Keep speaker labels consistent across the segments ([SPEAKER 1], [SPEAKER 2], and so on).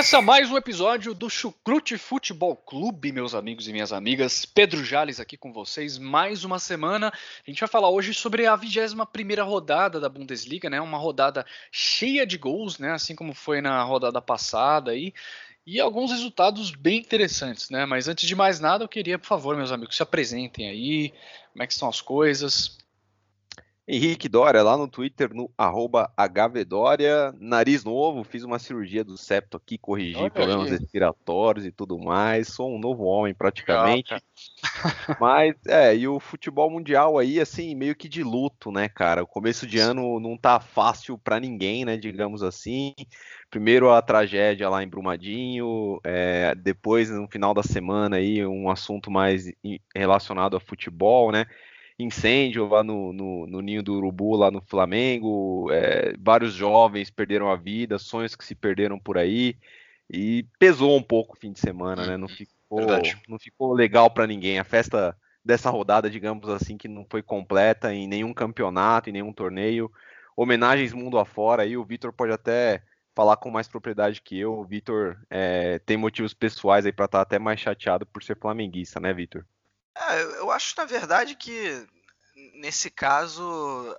[SPEAKER 1] Começa mais um episódio do Chucrute Futebol Clube, meus amigos e minhas amigas. Pedro Jales aqui com vocês, mais uma semana. A gente vai falar hoje sobre a 21ª rodada da Bundesliga, né? Uma rodada cheia de gols, né? Assim como foi na rodada passada aí. E alguns resultados bem interessantes, né? Mas antes de mais nada, eu queria, por favor, meus amigos, se apresentem aí. Como é que estão as coisas?
[SPEAKER 2] Henrique Dória, lá no Twitter, no arroba HVDória, nariz novo, fiz uma cirurgia do septo aqui, corrigi Olha problemas aí. respiratórios e tudo mais, sou um novo homem praticamente. Mas, é, e o futebol mundial aí, assim, meio que de luto, né, cara? O começo de ano não tá fácil para ninguém, né, digamos assim. Primeiro a tragédia lá em Brumadinho, é, depois no final da semana aí um assunto mais relacionado a futebol, né? Incêndio lá no, no, no, ninho do urubu lá no Flamengo, é, vários jovens perderam a vida, sonhos que se perderam por aí e pesou um pouco o fim de semana, né? Não uhum. ficou, não ficou legal para ninguém. A festa dessa rodada, digamos assim, que não foi completa em nenhum campeonato, em nenhum torneio. Homenagens mundo afora aí, o Vitor pode até falar com mais propriedade que eu. O Vitor é, tem motivos pessoais aí para estar tá até mais chateado por ser flamenguista, né, Vitor?
[SPEAKER 3] É, eu acho, na verdade, que nesse caso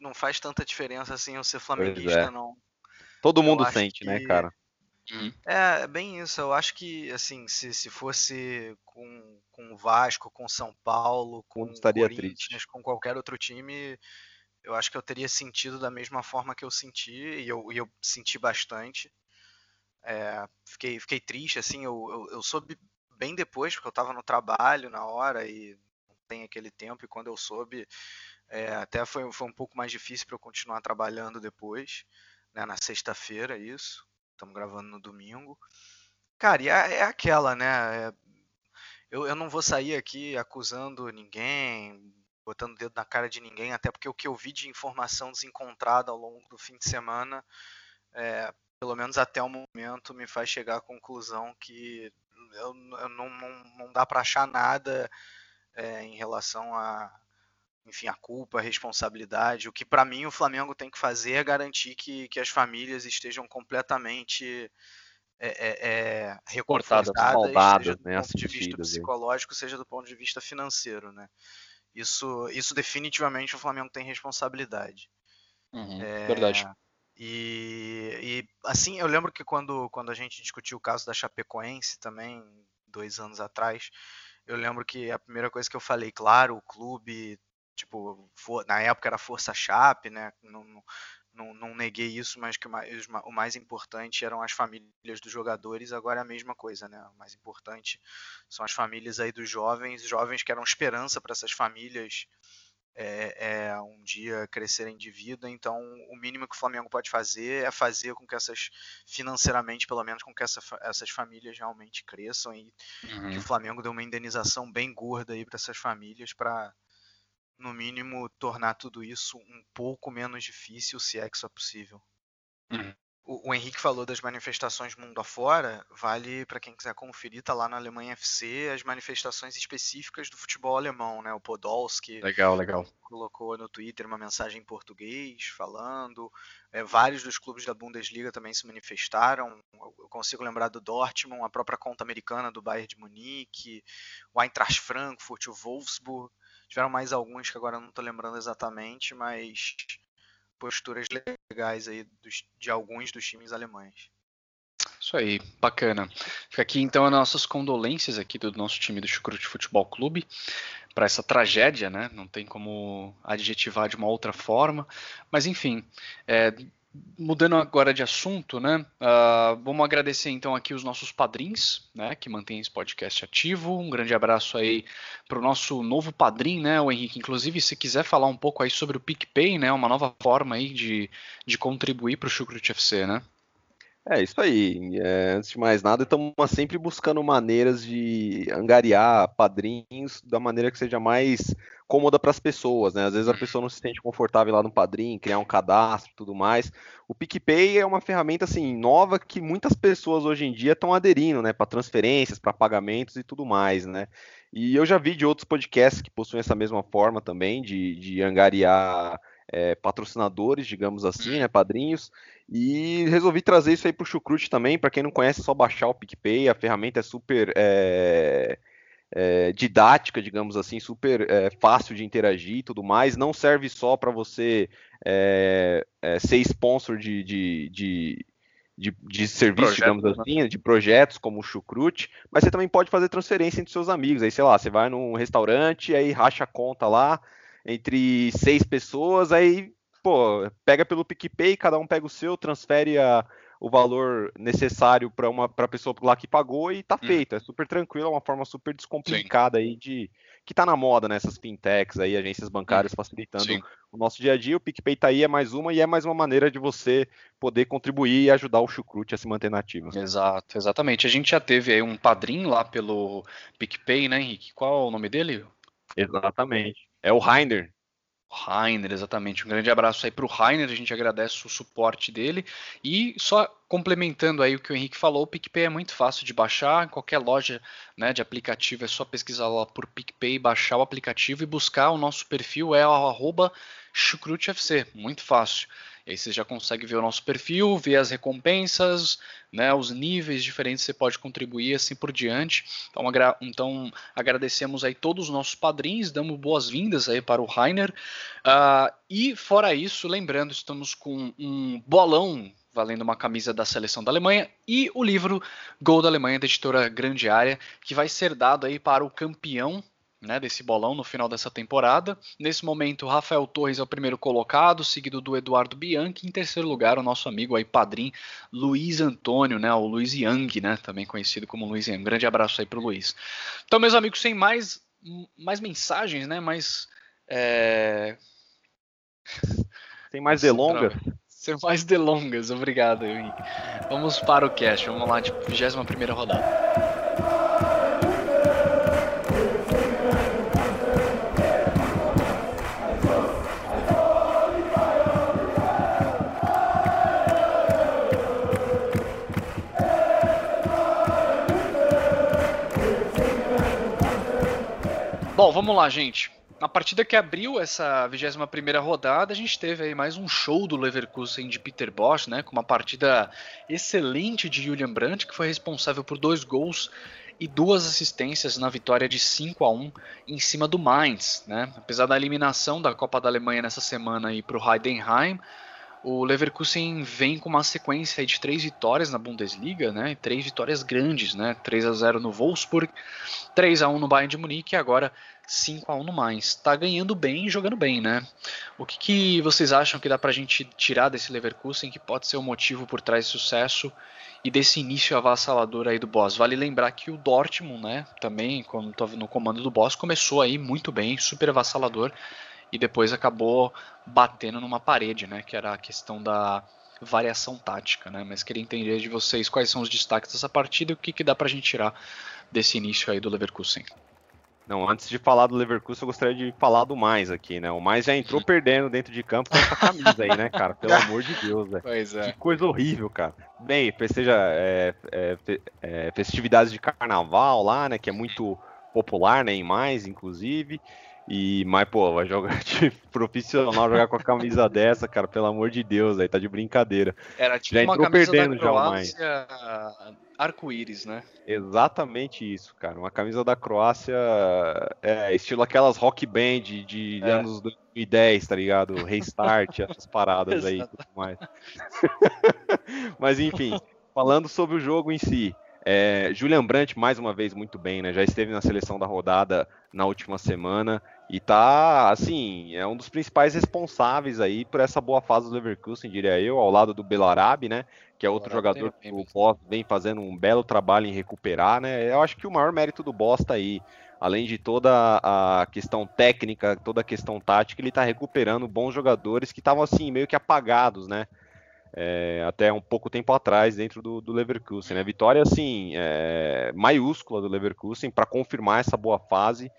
[SPEAKER 3] não faz tanta diferença assim eu ser flamenguista, é. não.
[SPEAKER 2] Todo eu mundo sente, né, que... né, cara?
[SPEAKER 3] Uhum. É, é, bem isso. Eu acho que, assim, se, se fosse com, com o Vasco, com São Paulo, com o Corinthians, triste. com qualquer outro time, eu acho que eu teria sentido da mesma forma que eu senti, e eu, e eu senti bastante. É, fiquei, fiquei triste, assim, eu, eu, eu soube bem depois, porque eu estava no trabalho na hora e não tem aquele tempo. E quando eu soube, é, até foi, foi um pouco mais difícil para eu continuar trabalhando depois, né, na sexta-feira, isso. Estamos gravando no domingo. Cara, e é, é aquela, né? É, eu, eu não vou sair aqui acusando ninguém, botando o dedo na cara de ninguém, até porque o que eu vi de informação desencontrada ao longo do fim de semana, é, pelo menos até o momento, me faz chegar à conclusão que eu, eu não, não, não, dá para achar nada é, em relação a enfim a culpa, a responsabilidade. O que para mim o Flamengo tem que fazer é garantir que, que as famílias estejam completamente é, é, é reconfortadas, seja do né, ponto de vista psicológico, seja do ponto de vista financeiro, né? Isso, isso definitivamente o Flamengo tem responsabilidade.
[SPEAKER 1] Uhum, é, verdade.
[SPEAKER 3] E, e, assim, eu lembro que quando, quando a gente discutiu o caso da Chapecoense também, dois anos atrás, eu lembro que a primeira coisa que eu falei, claro, o clube, tipo, for, na época era Força Chape, né? Não, não, não neguei isso, mas que o mais, o mais importante eram as famílias dos jogadores, agora é a mesma coisa, né? O mais importante são as famílias aí dos jovens, jovens que eram esperança para essas famílias é, é, um dia crescerem de vida. Então, o mínimo que o Flamengo pode fazer é fazer com que essas, financeiramente, pelo menos, com que essa, essas famílias realmente cresçam e uhum. que o Flamengo dê uma indenização bem gorda aí para essas famílias para, no mínimo, tornar tudo isso um pouco menos difícil, se é que isso é possível. Uhum. O, o, Henrique falou das manifestações mundo afora, vale para quem quiser conferir, tá lá na Alemanha FC as manifestações específicas do futebol alemão, né? O Podolski
[SPEAKER 1] legal, legal.
[SPEAKER 3] colocou no Twitter uma mensagem em português falando. É, vários dos clubes da Bundesliga também se manifestaram. Eu consigo lembrar do Dortmund, a própria conta americana do Bayern de Munique, o Eintracht Frankfurt, o Wolfsburg. Tiveram mais alguns que agora não estou lembrando exatamente, mas posturas legais aí dos, de alguns dos times alemães.
[SPEAKER 1] Isso aí, bacana. Fica aqui então as nossas condolências aqui do nosso time do Chucrute Futebol Clube para essa tragédia, né? Não tem como adjetivar de uma outra forma, mas enfim, é, mudando agora de assunto, né? Uh, vamos agradecer então aqui os nossos padrinhos, né? Que mantêm esse podcast ativo. Um grande abraço aí para o nosso novo padrinho, né? O Henrique. Inclusive, se quiser falar um pouco aí sobre o PicPay, né? Uma nova forma aí de, de contribuir para o Chucrut FC, né?
[SPEAKER 2] É isso aí. É, antes de mais nada, estamos sempre buscando maneiras de angariar padrinhos da maneira que seja mais cômoda para as pessoas, né? Às vezes a uhum. pessoa não se sente confortável lá no padrinho, criar um cadastro e tudo mais. O PicPay é uma ferramenta assim nova que muitas pessoas hoje em dia estão aderindo, né? Para transferências, para pagamentos e tudo mais, né? E eu já vi de outros podcasts que possuem essa mesma forma também de, de angariar é, patrocinadores, digamos assim, né, padrinhos, e resolvi trazer isso aí para o Chucrute também. Para quem não conhece, é só baixar o PicPay, a ferramenta é super é, é, didática, digamos assim, super é, fácil de interagir e tudo mais. Não serve só para você é, é, ser sponsor de, de, de de, de serviço, digamos né? assim, de projetos como o Chucrute, mas você também pode fazer transferência entre seus amigos. Aí, sei lá, você vai num restaurante, aí racha a conta lá, entre seis pessoas, aí, pô, pega pelo PicPay, cada um pega o seu, transfere a, o valor necessário para uma pra pessoa lá que pagou e tá hum. feito. É super tranquilo, é uma forma super descomplicada Sim. aí de. que tá na moda nessas fintechs aí, agências bancárias hum. facilitando Sim. o nosso dia a dia. O PicPay tá aí, é mais uma, e é mais uma maneira de você poder contribuir e ajudar o chucrute a se manter nativo.
[SPEAKER 1] Exato, exatamente. A gente já teve aí um padrinho lá pelo PicPay, né, Henrique? Qual é o nome dele?
[SPEAKER 2] Exatamente. É o Rainer.
[SPEAKER 1] Rainer, exatamente. Um grande abraço aí para o Rainer, a gente agradece o suporte dele. E só complementando aí o que o Henrique falou, o PicPay é muito fácil de baixar, em qualquer loja né, de aplicativo é só pesquisar lá por PicPay, baixar o aplicativo e buscar o nosso perfil, é o arroba chucrutefc, muito fácil. E aí você já consegue ver o nosso perfil, ver as recompensas, né, os níveis diferentes que você pode contribuir assim por diante. Então, agra então agradecemos aí todos os nossos padrinhos, damos boas-vindas aí para o Rainer. Uh, e fora isso, lembrando, estamos com um bolão valendo uma camisa da seleção da Alemanha e o livro Gol da Alemanha da editora Grande Área, que vai ser dado aí para o campeão né, desse bolão no final dessa temporada. Nesse momento, Rafael Torres é o primeiro colocado, seguido do Eduardo Bianchi. Em terceiro lugar, o nosso amigo aí, padrinho Luiz Antônio, né, o Luiz Yang, né, também conhecido como Luiz Yang. Um grande abraço aí para o Luiz. Então, meus amigos, sem mais, mais mensagens, né, mais... É...
[SPEAKER 2] Sem mais delongas.
[SPEAKER 1] Sem mais delongas, obrigado, Henrique. Vamos para o cast, vamos lá de 21 primeira rodada. Bom, vamos lá, gente. Na partida que abriu essa 21ª rodada, a gente teve aí mais um show do Leverkusen de Peter Bosch, né, com uma partida excelente de Julian Brandt, que foi responsável por dois gols e duas assistências na vitória de 5 a 1 em cima do Mainz, né? Apesar da eliminação da Copa da Alemanha nessa semana aí para o Heidenheim, o Leverkusen vem com uma sequência de três vitórias na Bundesliga, né? Três vitórias grandes, né? 3 a 0 no Wolfsburg, 3 a 1 no Bayern de Munique e agora 5 a 1 no Mainz. Tá ganhando bem e jogando bem, né? O que, que vocês acham que dá pra gente tirar desse Leverkusen que pode ser o motivo por trás do sucesso e desse início avassalador aí do Boss? Vale lembrar que o Dortmund, né, também quando estava no comando do Boss, começou aí muito bem, super avassalador e depois acabou batendo numa parede, né? Que era a questão da variação tática, né? Mas queria entender de vocês quais são os destaques dessa partida e o que, que dá pra gente tirar desse início aí do Leverkusen.
[SPEAKER 2] Não, antes de falar do Leverkusen, eu gostaria de falar do mais aqui, né? O mais já entrou perdendo dentro de campo com essa camisa aí, né, cara? Pelo amor de Deus, velho. Pois é. Que coisa horrível, cara. Bem, seja é, é, é, festividades de carnaval lá, né? Que é muito popular, né? Em mais, inclusive. E, mas, pô, vai jogar de profissional, jogar com a camisa dessa, cara, pelo amor de Deus, aí tá de brincadeira.
[SPEAKER 1] Era tipo já uma camisa perdendo da Croácia, já arco-íris, né?
[SPEAKER 2] Exatamente isso, cara. Uma camisa da Croácia, é, estilo aquelas rock band de é. anos 2010, tá ligado? Restart, essas paradas aí e tudo mais. mas, enfim, falando sobre o jogo em si. É, Julian Brandt, mais uma vez, muito bem, né? Já esteve na seleção da rodada na última semana e tá, assim, é um dos principais responsáveis aí por essa boa fase do Leverkusen, diria eu, ao lado do Belarabe, né? Que é outro jogador que o Boss vem fazendo um belo trabalho em recuperar, né? Eu acho que o maior mérito do Boss tá aí. Além de toda a questão técnica, toda a questão tática, ele tá recuperando bons jogadores que estavam, assim, meio que apagados, né? É, até um pouco tempo atrás dentro do, do Leverkusen. Né? Vitória, assim, é, maiúscula do Leverkusen para confirmar essa boa fase.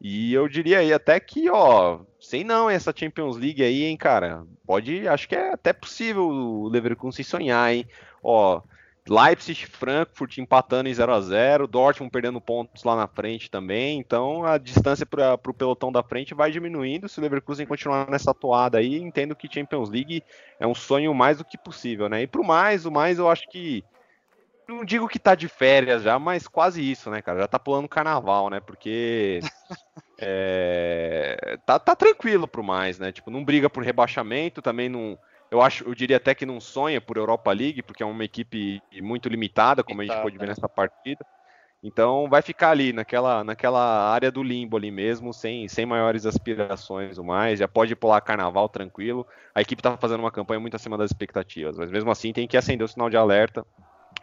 [SPEAKER 2] E eu diria aí até que, ó, sei não, essa Champions League aí, hein, cara, pode, acho que é até possível o Leverkusen sonhar, hein. Ó, Leipzig, Frankfurt empatando em 0 a 0 Dortmund perdendo pontos lá na frente também, então a distância para o pelotão da frente vai diminuindo. Se o Leverkusen continuar nessa toada aí, entendo que Champions League é um sonho mais do que possível, né? E pro mais, o mais eu acho que não digo que tá de férias já, mas quase isso, né, cara? Já tá pulando carnaval, né? Porque é, tá, tá tranquilo pro mais, né? Tipo, não briga por rebaixamento, também não eu acho, eu diria até que não sonha por Europa League, porque é uma equipe muito limitada, como a gente pode ver nessa partida. Então vai ficar ali naquela, naquela área do limbo ali mesmo, sem, sem maiores aspirações ou mais. Já pode pular carnaval tranquilo. A equipe está fazendo uma campanha muito acima das expectativas, mas mesmo assim tem que acender o sinal de alerta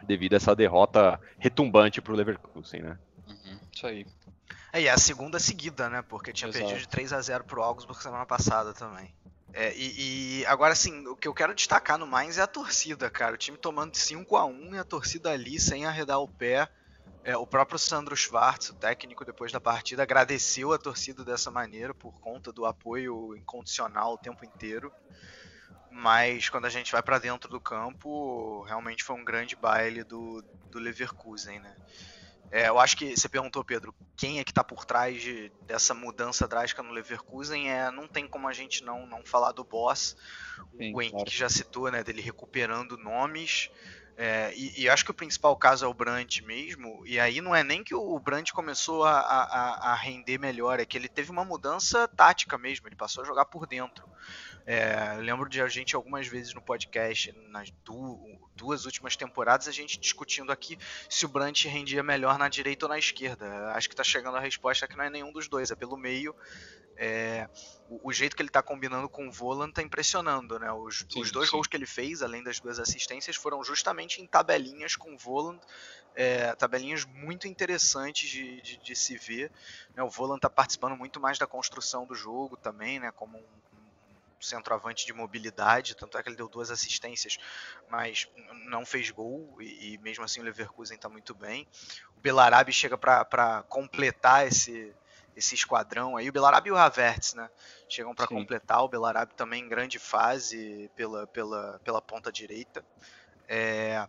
[SPEAKER 2] devido a essa derrota retumbante para o Leverkusen, né?
[SPEAKER 3] Uhum, isso aí. É, e é a segunda seguida, né? Porque tinha Exato. perdido de 3 a 0 pro Augsburg semana passada também. É, e, e, agora, assim, o que eu quero destacar no Mainz é a torcida, cara. O time tomando 5 a 1 e a torcida ali sem arredar o pé. É, o próprio Sandro Schwartz, o técnico, depois da partida, agradeceu a torcida dessa maneira por conta do apoio incondicional o tempo inteiro. Mas quando a gente vai para dentro do campo, realmente foi um grande baile do, do Leverkusen, né? É, eu acho que você perguntou, Pedro, quem é que está por trás de, dessa mudança drástica no Leverkusen. É, não tem como a gente não, não falar do boss. Sim, o Henrique claro. já citou, né, dele recuperando nomes. É, e, e, acho que o principal caso é o Brandt mesmo. E aí não é nem que o Brandt começou a, a, a render melhor, é que ele teve uma mudança tática mesmo. Ele passou a jogar por dentro. É, eu lembro de a gente algumas vezes no podcast, nas duas últimas temporadas, a gente discutindo aqui se o Brandt rendia melhor na direita ou na esquerda. Acho que está chegando a resposta que não é nenhum dos dois, é pelo meio. É, o, o, jeito que ele está combinando com o Volan está impressionando, né? Os, sim, os dois sim. gols que ele fez, além das duas assistências, foram justamente em tabelinhas com o Volan, é, tabelinhas muito interessantes de, de, de se ver. Né? O Volan está participando muito mais da construção do jogo também, né? Como um, centroavante de mobilidade, tanto é que ele deu duas assistências, mas não fez gol, e, e mesmo assim o Leverkusen está muito bem. O Belarabe chega para completar esse, esse esquadrão aí. O Belarabe e o Havertz, né? Chegam para completar. O Belarabe também em grande fase pela, pela, pela ponta direita. É,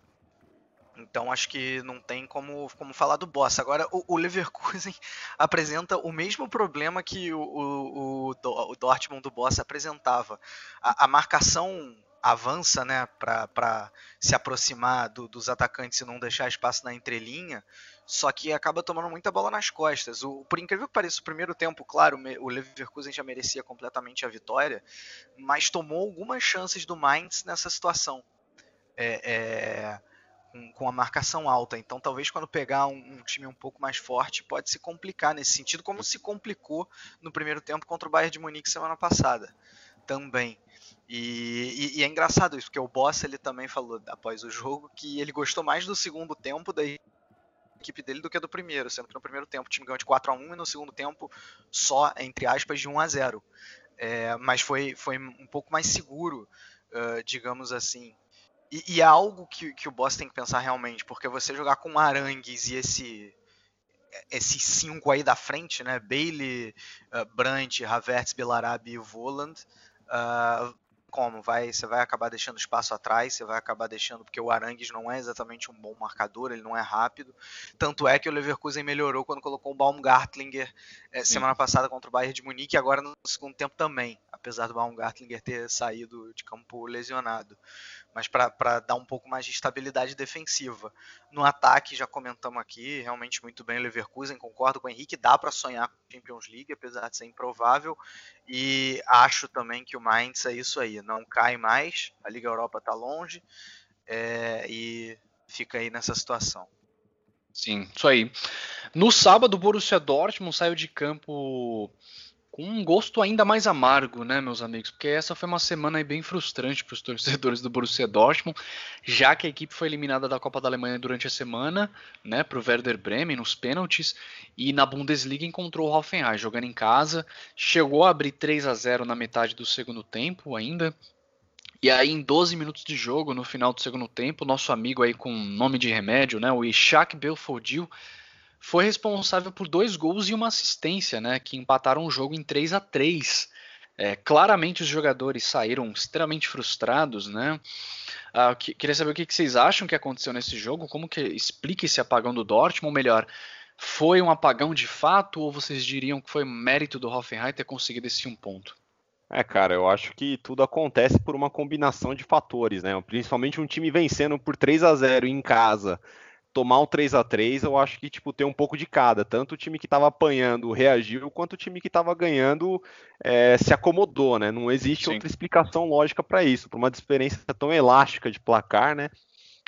[SPEAKER 3] então acho que não tem como, como falar do Boss. Agora, o, o Leverkusen apresenta o mesmo problema que o, o, o, Dortmund do Boss apresentava. A, a marcação avança né, para se aproximar do, dos atacantes e não deixar espaço na entrelinha, só que acaba tomando muita bola nas costas. O, por incrível que pareça, o primeiro tempo, claro, o Leverkusen já merecia completamente a vitória, mas tomou algumas chances do Mainz nessa situação. É, é, com, com a marcação alta. Então, talvez quando pegar um, um, time um pouco mais forte, pode se complicar nesse sentido, como se complicou no primeiro tempo contra o Bayern de Munique semana passada também. E, e, e, é engraçado isso, porque o Boss ele também falou após o jogo que ele gostou mais do segundo tempo da equipe dele do que do primeiro, sendo que no primeiro tempo o time ganhou de 4 a 1 e no segundo tempo só, entre aspas, de 1 a 0 é, Mas foi, foi um pouco mais seguro, uh, digamos assim, e, e, é algo que, que o boss tem que pensar realmente, porque você jogar com Arangues e esse esses cinco aí da frente, né? Bailey, uh, Brandt, Havertz, Belarabi e Voland, uh, como vai você vai acabar deixando espaço atrás, você vai acabar deixando porque o Arangues não é exatamente um bom marcador, ele não é rápido. Tanto é que o Leverkusen melhorou quando colocou o Baumgartlinger é, semana passada contra o Bayern de Munique e agora no segundo tempo também, apesar do Baumgartlinger ter saído de campo lesionado mas para dar um pouco mais de estabilidade defensiva. No ataque, já comentamos aqui, realmente muito bem o Leverkusen, concordo com o Henrique, dá para sonhar com Champions League, apesar de ser improvável, e acho também que o Mainz é isso aí, não cai mais, a Liga Europa está longe, é, e fica aí nessa situação.
[SPEAKER 1] Sim, isso aí. No sábado, o Borussia Dortmund saiu de campo com um gosto ainda mais amargo, né, meus amigos? Porque essa foi uma semana bem frustrante para os torcedores do Borussia Dortmund, já que a equipe foi eliminada da Copa da Alemanha durante a semana, né, para o Werder Bremen nos pênaltis, e na Bundesliga encontrou o Hoffenheim jogando em casa, chegou a abrir 3 a 0 na metade do segundo tempo ainda, E aí, em 12 minutos de jogo, no final do segundo tempo, nosso amigo aí com nome de remédio, né, o Ishak Belfodil, foi responsável por dois gols e uma assistência, né, que empataram o jogo em 3 a 3 é, claramente os jogadores saíram extremamente frustrados, né? Ah, que, queria saber o que, que, vocês acham que aconteceu nesse jogo, como que explica esse apagão do Dortmund, ou melhor, foi um apagão de fato ou vocês diriam que foi mérito do Hoffenheim ter conseguido esse um ponto?
[SPEAKER 2] É, cara, eu acho que tudo acontece por uma combinação de fatores, né? Principalmente um time vencendo por 3 a 0 em casa, tomar um 3 a 3 eu acho que tipo tem um pouco de cada. Tanto o time que estava apanhando reagiu, quanto o time que estava ganhando é, se acomodou, né? Não existe Sim. outra explicação lógica para isso, para uma diferença tão elástica de placar, né?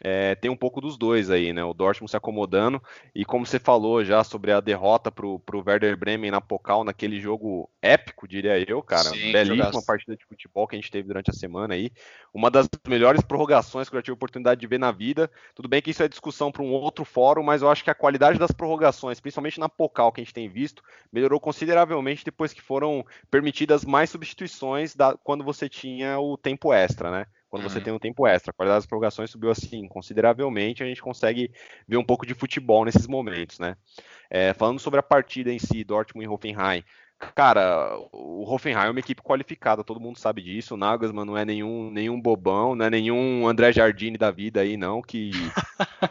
[SPEAKER 2] É, tem um pouco dos dois aí, né? O Dortmund se acomodando e como você falou já sobre a derrota pro, pro Werder Bremen na Pokal, naquele jogo épico, diria eu, cara. Sim, Belíssima partida de futebol que a gente teve durante a semana aí. Uma das melhores prorrogações que eu já tive a oportunidade de ver na vida. Tudo bem que isso é discussão para um outro fórum, mas eu acho que a qualidade das prorrogações, principalmente na Pokal que a gente tem visto, melhorou consideravelmente depois que foram permitidas mais substituições da, quando você tinha o tempo extra, né? Quando você uhum. tem um tempo extra. A qualidade das prorrogações subiu assim consideravelmente, a gente consegue ver um pouco de futebol nesses momentos, né? É, falando sobre a partida em si, Dortmund e Hoffenheim, cara, o Hoffenheim é uma equipe qualificada, todo mundo sabe disso. O Nagelsmann não é nenhum, nenhum bobão, não é nenhum André Jardine da vida aí, não, que,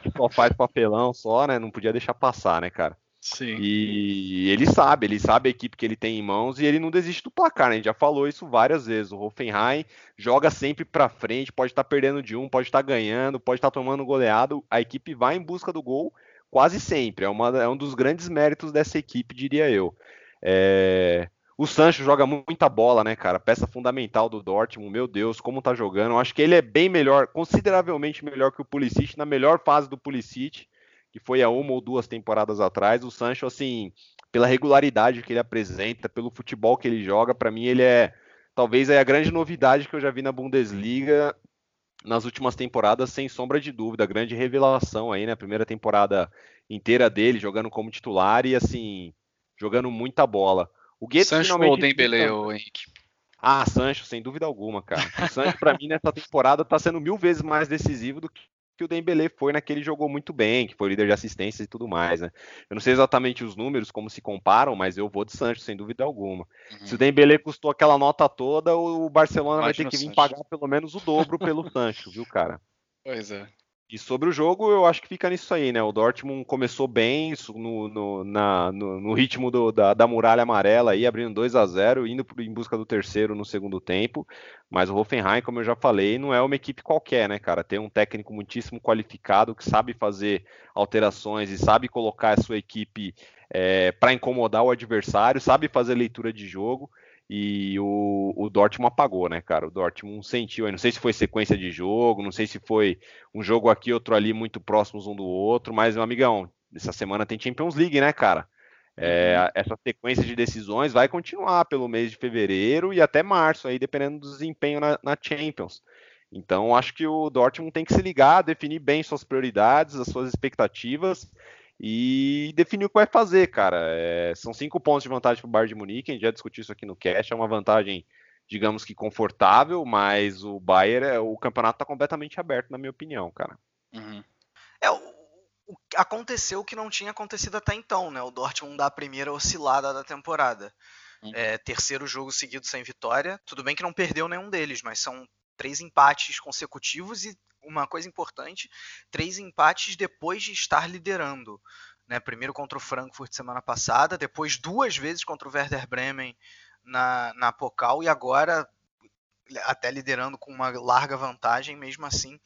[SPEAKER 2] que só faz papelão só, né? Não podia deixar passar, né, cara?
[SPEAKER 1] Sim.
[SPEAKER 2] E ele sabe, ele sabe a equipe que ele tem em mãos e ele não desiste do placar, né? A gente já falou isso várias vezes. O Hoffenheim joga sempre para frente, pode estar tá perdendo de um, pode estar tá ganhando, pode estar tá tomando goleado. A equipe vai em busca do gol quase sempre. É, uma, é um dos grandes méritos dessa equipe, diria eu. É... O Sancho joga muita bola, né, cara? Peça fundamental do Dortmund. Meu Deus, como tá jogando. Acho que ele é bem melhor, consideravelmente melhor que o Pulisic, na melhor fase do Pulisic que foi há uma ou duas temporadas atrás. O Sancho, assim, pela regularidade que ele apresenta, pelo futebol que ele joga, para mim ele é talvez é a grande novidade que eu já vi na Bundesliga nas últimas temporadas, sem sombra de dúvida, grande revelação aí, né? Primeira temporada inteira dele jogando como titular e assim, jogando muita bola.
[SPEAKER 1] O Guedes Sancho finalmente ou Dembele, Henrique?
[SPEAKER 2] Ah, Sancho, sem dúvida alguma, cara. O Sancho, para mim, nessa temporada, tá sendo mil vezes mais decisivo do que que o Dembele foi naquele jogou muito bem, que foi líder de assistências e tudo mais, né? Eu não sei exatamente os números, como se comparam, mas eu vou de Sancho, sem dúvida alguma. Uhum. Se o Dembele custou aquela nota toda, o Barcelona vai ter que vir Sancho. pagar pelo menos o dobro pelo Sancho, viu, cara?
[SPEAKER 1] Pois é.
[SPEAKER 2] E sobre o jogo, eu acho que fica nisso aí, né? O Dortmund começou bem no, no, na, no, no ritmo do, da, da, muralha amarela, aí, abrindo 2 a 0 indo em busca do terceiro no segundo tempo. Mas o Hoffenheim, como eu já falei, não é uma equipe qualquer, né, cara? Tem um técnico muitíssimo qualificado que sabe fazer alterações e sabe colocar a sua equipe é, para incomodar o adversário, sabe fazer leitura de jogo e o, o Dortmund apagou, né, cara? O Dortmund sentiu, não sei se foi sequência de jogo, não sei se foi um jogo aqui, outro ali, muito próximos um do outro, mas, meu amigão, essa semana tem Champions League, né, cara? É, uhum. essa sequência de decisões vai continuar pelo mês de fevereiro e até março, aí dependendo do desempenho na, na Champions. Então, acho que o Dortmund tem que se ligar, definir bem suas prioridades, as suas expectativas e definir o que vai fazer, cara. É, são cinco pontos de vantagem para o Bayern de Munique, a gente já discutiu isso aqui no cast, é uma vantagem, digamos que confortável, mas o Bayern, é, o campeonato está completamente aberto, na minha opinião, cara.
[SPEAKER 3] Uhum. É, o, o, aconteceu o que não tinha acontecido até então, né? O Dortmund dá a primeira oscilada da temporada. Uhum. É, terceiro jogo seguido sem vitória. Tudo bem que não perdeu nenhum deles, mas são três empates consecutivos e uma coisa importante, três empates depois de estar liderando. Né? Primeiro contra o Frankfurt semana passada, depois duas vezes contra o Werder Bremen na, na Pokal e agora até liderando com uma larga vantagem, mesmo assim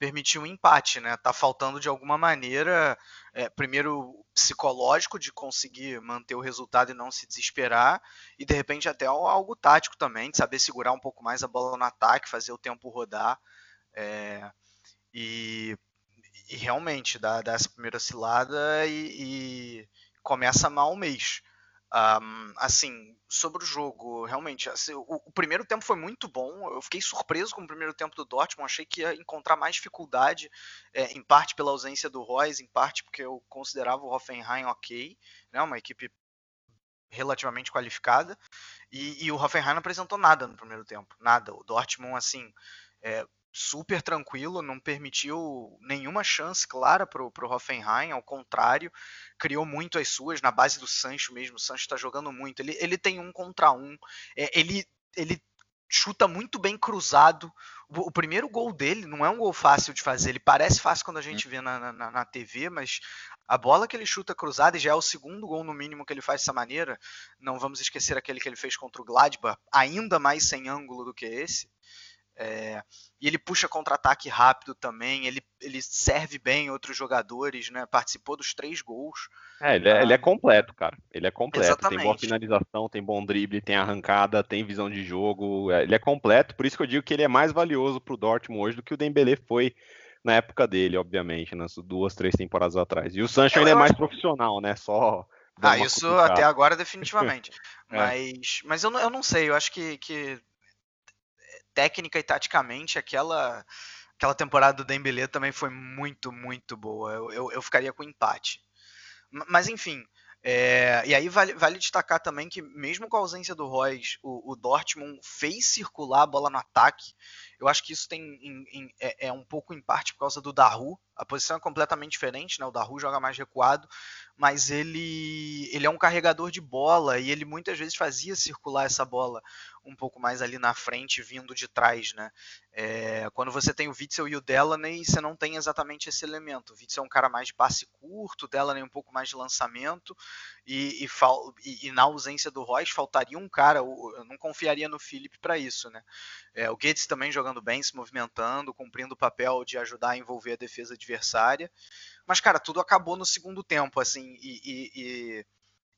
[SPEAKER 3] permitiu um empate, né? Tá faltando de alguma maneira, é, primeiro psicológico de conseguir manter o resultado e não se desesperar, e de repente até algo tático também, de saber segurar um pouco mais a bola no ataque, fazer o tempo rodar. É, e, e, realmente dá, dá, essa primeira oscilada e, e começa mal o mês. Um, assim, sobre o jogo, realmente, assim, o, o, primeiro tempo foi muito bom. Eu fiquei surpreso com o primeiro tempo do Dortmund. Achei que ia encontrar mais dificuldade, é, em parte pela ausência do Royce, em parte porque eu considerava o Hoffenheim ok, né, uma equipe relativamente qualificada. E, e o Hoffenheim não apresentou nada no primeiro tempo, nada. O Dortmund, assim, é, super tranquilo, não permitiu nenhuma chance clara para o Hoffenheim, ao contrário, criou muito as suas na base do Sancho mesmo. O Sancho está jogando muito. Ele, ele tem um contra um, é, ele, ele chuta muito bem cruzado. O, primeiro gol dele não é um gol fácil de fazer. Ele parece fácil quando a gente vê na, na, na TV, mas a bola que ele chuta cruzada e já é o segundo gol no mínimo que ele faz dessa maneira. Não vamos esquecer aquele que ele fez contra o Gladbach, ainda mais sem ângulo do que esse. É, e ele puxa contra-ataque rápido também, ele, ele serve bem outros jogadores, né? Participou dos três gols.
[SPEAKER 2] É, ele é, ah, ele é completo, cara. Ele é completo. Exatamente. Tem boa finalização, tem bom drible, tem arrancada, tem visão de jogo. É, ele é completo, por isso que eu digo que ele é mais valioso pro Dortmund hoje do que o Dembele foi na época dele, obviamente, nas duas, três temporadas atrás. E o Sancho ainda é mais profissional, né? Só.
[SPEAKER 3] Ah, isso cutucada. até agora definitivamente. é. Mas, mas eu, eu não sei, eu acho que, que técnica e taticamente, aquela aquela temporada do Dembélé também foi muito, muito boa. Eu, eu, eu ficaria com empate. Mas enfim, é, e aí vale, vale, destacar também que mesmo com a ausência do Royce, o, o, Dortmund fez circular a bola no ataque. Eu acho que isso tem em, em, é, é, um pouco em parte por causa do Daru. A posição é completamente diferente, né? O Daru joga mais recuado, mas ele, ele é um carregador de bola e ele muitas vezes fazia circular essa bola um pouco mais ali na frente, vindo de trás, né? É, quando você tem o Witzel e o Delaney, você não tem exatamente esse elemento. O Witzel é um cara mais de passe curto, o Delaney um pouco mais de lançamento, e, e, e, na ausência do Royce faltaria um cara, eu não confiaria no Felipe para isso, né? É, o Guedes também jogando bem, se movimentando, cumprindo o papel de ajudar a envolver a defesa adversária. Mas, cara, tudo acabou no segundo tempo, assim, e, e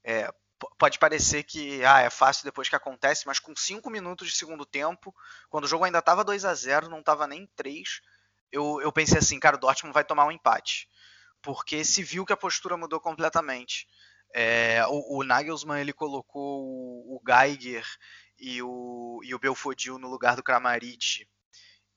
[SPEAKER 3] é, pode parecer que ah, é fácil depois que acontece, mas com 5 minutos de segundo tempo, quando o jogo ainda estava 2 a 0 não estava nem 3, eu, eu pensei assim, cara, o Dortmund vai tomar um empate. Porque se viu que a postura mudou completamente. É, o, o, Nagelsmann ele colocou o, o Geiger e o, e o Belfodil no lugar do Kramaric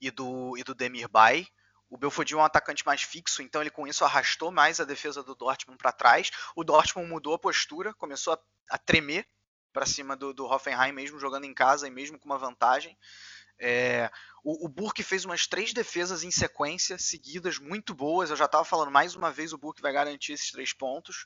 [SPEAKER 3] e do, e do Demir Bay o Belfodil é um atacante mais fixo, então ele com isso arrastou mais a defesa do Dortmund para trás. O Dortmund mudou a postura, começou a, a tremer para cima do, do, Hoffenheim, mesmo jogando em casa e mesmo com uma vantagem. É, o, o Burke fez umas três defesas em sequência, seguidas, muito boas. Eu já estava falando mais uma vez, o Burke vai garantir esses três pontos.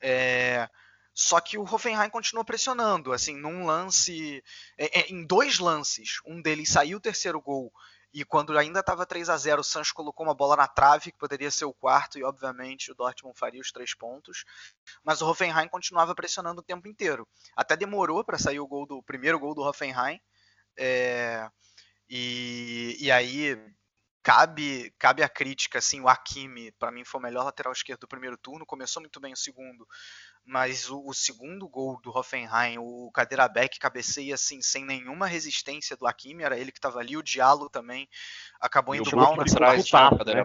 [SPEAKER 3] É, só que o Hoffenheim continuou pressionando, assim, num lance, é, é em dois lances, um deles saiu o terceiro gol e quando ainda estava 3 a 0 o Sancho colocou uma bola na trave, que poderia ser o quarto, e obviamente o Dortmund faria os três pontos. Mas o Hoffenheim continuava pressionando o tempo inteiro. Até demorou para sair o gol do o primeiro gol do Hoffenheim. É, e, e aí cabe, cabe a crítica, assim, o Hakimi, para mim foi o melhor lateral esquerdo do primeiro turno, começou muito bem o segundo, mas o, o, segundo gol do Hoffenheim, o Beck cabeceia assim, sem nenhuma resistência do Hakimi, era ele que estava ali, o Diallo também acabou indo mal
[SPEAKER 2] na trás, né,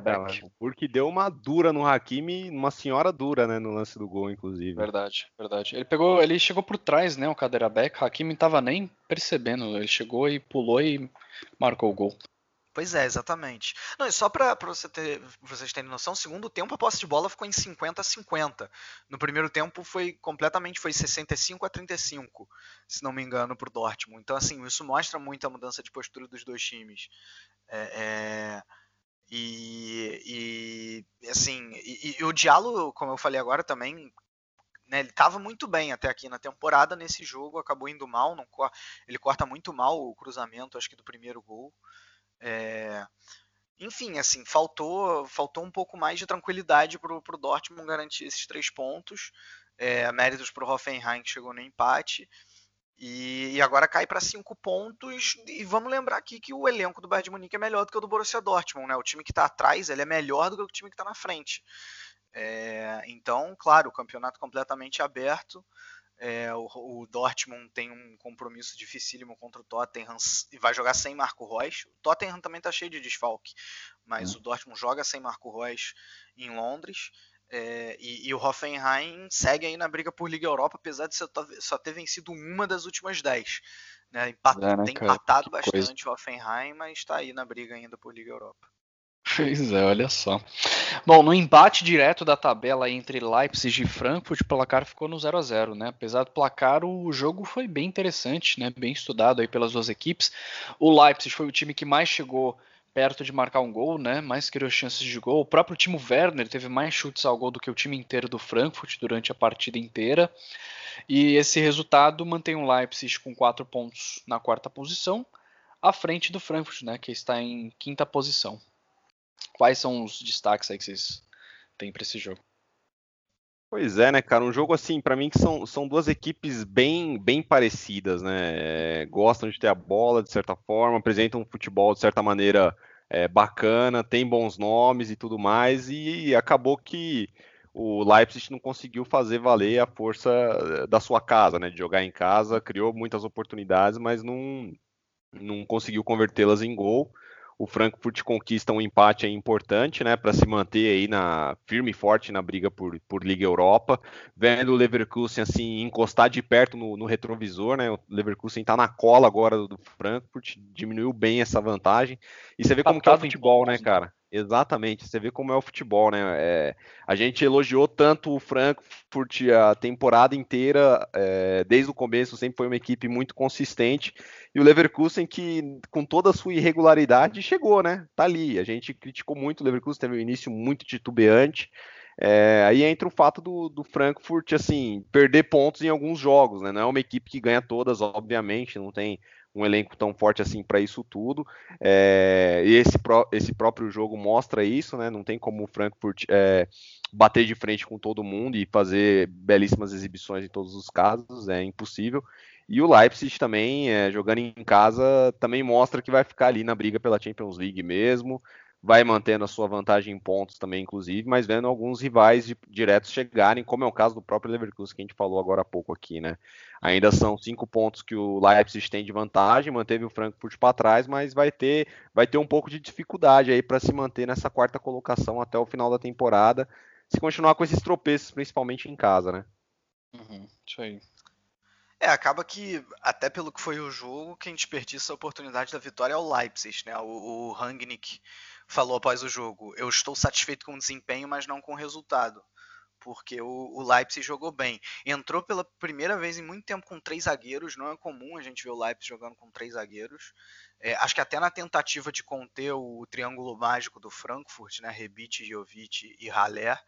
[SPEAKER 2] Porque deu uma dura no Hakimi, uma senhora dura, né, no lance do gol, inclusive.
[SPEAKER 1] Verdade, verdade. Ele pegou, ele chegou por trás, né, o Beck, o Hakimi tava nem percebendo, ele chegou e pulou e marcou o gol.
[SPEAKER 3] Pois é, exatamente. Não, e só para você ter, vocês terem noção, no segundo tempo a posse de bola ficou em 50 a 50. No primeiro tempo foi completamente foi 65 a 35, se não me engano, para o Dortmund. Então, assim, isso mostra muito a mudança de postura dos dois times. É, é, e, e, assim, e, e, o Diallo, como eu falei agora também, né, ele estava muito bem até aqui na temporada, nesse jogo acabou indo mal, não, ele corta muito mal o cruzamento, acho que do primeiro gol. É, enfim, assim, faltou, faltou um pouco mais de tranquilidade para o Dortmund garantir esses três pontos. É, méritos para o Hoffenheim que chegou no empate. E, e agora cai para cinco pontos. E vamos lembrar aqui que o elenco do Bayern de Munique é melhor do que o do Borussia Dortmund. Né? O time que está atrás ele é melhor do que o time que está na frente. É, então, claro, o campeonato completamente aberto. É, o, o, Dortmund tem um compromisso dificílimo contra o Tottenham e vai jogar sem Marco Reus. O Tottenham também está cheio de desfalque, mas hum. o Dortmund joga sem Marco Reus em Londres. É, e, e, o Hoffenheim segue aí na briga por Liga Europa, apesar de só ter vencido uma das últimas dez. Né? Empat, é, né, tem empatado bastante coisa. o Hoffenheim, mas está aí na briga ainda por Liga Europa.
[SPEAKER 1] Pois é, olha só. Bom, no embate direto da tabela entre Leipzig e Frankfurt, o placar ficou no 0 a 0 né? Apesar do placar, o jogo foi bem interessante, né? Bem estudado aí pelas duas equipes. O Leipzig foi o time que mais chegou perto de marcar um gol, né? Mais criou chances de gol. O próprio Timo Werner teve mais chutes ao gol do que o time inteiro do Frankfurt durante a partida inteira. E esse resultado mantém o Leipzig com quatro pontos na quarta posição, à frente do Frankfurt, né? Que está em quinta posição. Quais são os destaques aí que vocês têm para esse jogo?
[SPEAKER 2] Pois é, né, cara? Um jogo assim, para mim que são, são duas equipes bem bem parecidas, né? É, gostam de ter a bola de certa forma, apresentam um futebol de certa maneira é, bacana, tem bons nomes e tudo mais, e acabou que o Leipzig não conseguiu fazer valer a força eh, da sua casa, né? De jogar em casa, criou muitas oportunidades, mas não, não conseguiu convertê-las em gol o Frankfurt conquista um empate importante, né, para se manter aí na firme e forte na briga por, por Liga Europa, vendo o Leverkusen assim encostar de perto no, no retrovisor, né, o Leverkusen está na cola agora do Frankfurt, diminuiu bem essa vantagem, e você vê como que é o futebol, né, cara? Exatamente, você vê como é o futebol, né? É, a gente elogiou tanto o Frankfurt a temporada inteira, é, desde o começo, sempre foi uma equipe muito consistente. E o Leverkusen, que com toda a sua irregularidade, chegou, né? Tá ali. A gente criticou muito o Leverkusen, teve um início muito titubeante. É, aí entra o fato do, do, Frankfurt, assim, perder pontos em alguns jogos, né? Não é uma equipe que ganha todas, obviamente, não tem um elenco tão forte assim para isso tudo. É, e esse, esse próprio jogo mostra isso, né? Não tem como o Frankfurt é, bater de frente com todo mundo e fazer belíssimas exibições em todos os casos, é impossível. E o Leipzig também, é, jogando em casa, também mostra que vai ficar ali na briga pela Champions League mesmo vai mantendo a sua vantagem em pontos também, inclusive, mas vendo alguns rivais de, diretos chegarem, como é o caso do próprio Leverkusen que a gente falou agora há pouco aqui, né? Ainda são cinco pontos que o Leipzig tem de vantagem, manteve o Frankfurt para trás, mas vai ter, vai ter um pouco de dificuldade aí para se manter nessa quarta colocação até o final da temporada, se continuar com esses tropeços, principalmente em casa, né?
[SPEAKER 1] Uhum, isso aí.
[SPEAKER 3] É, acaba que, até pelo que foi o jogo, quem desperdiça a oportunidade da vitória é o Leipzig, né? O, o Rangnick falou após o jogo: Eu estou satisfeito com o desempenho, mas não com o resultado. Porque o, o Leipzig jogou bem. Entrou pela primeira vez em muito tempo com três zagueiros. Não é comum a gente ver o Leipzig jogando com três zagueiros. É, acho que até na tentativa de conter o triângulo mágico do Frankfurt, né, Rebic, Jovic e Haller,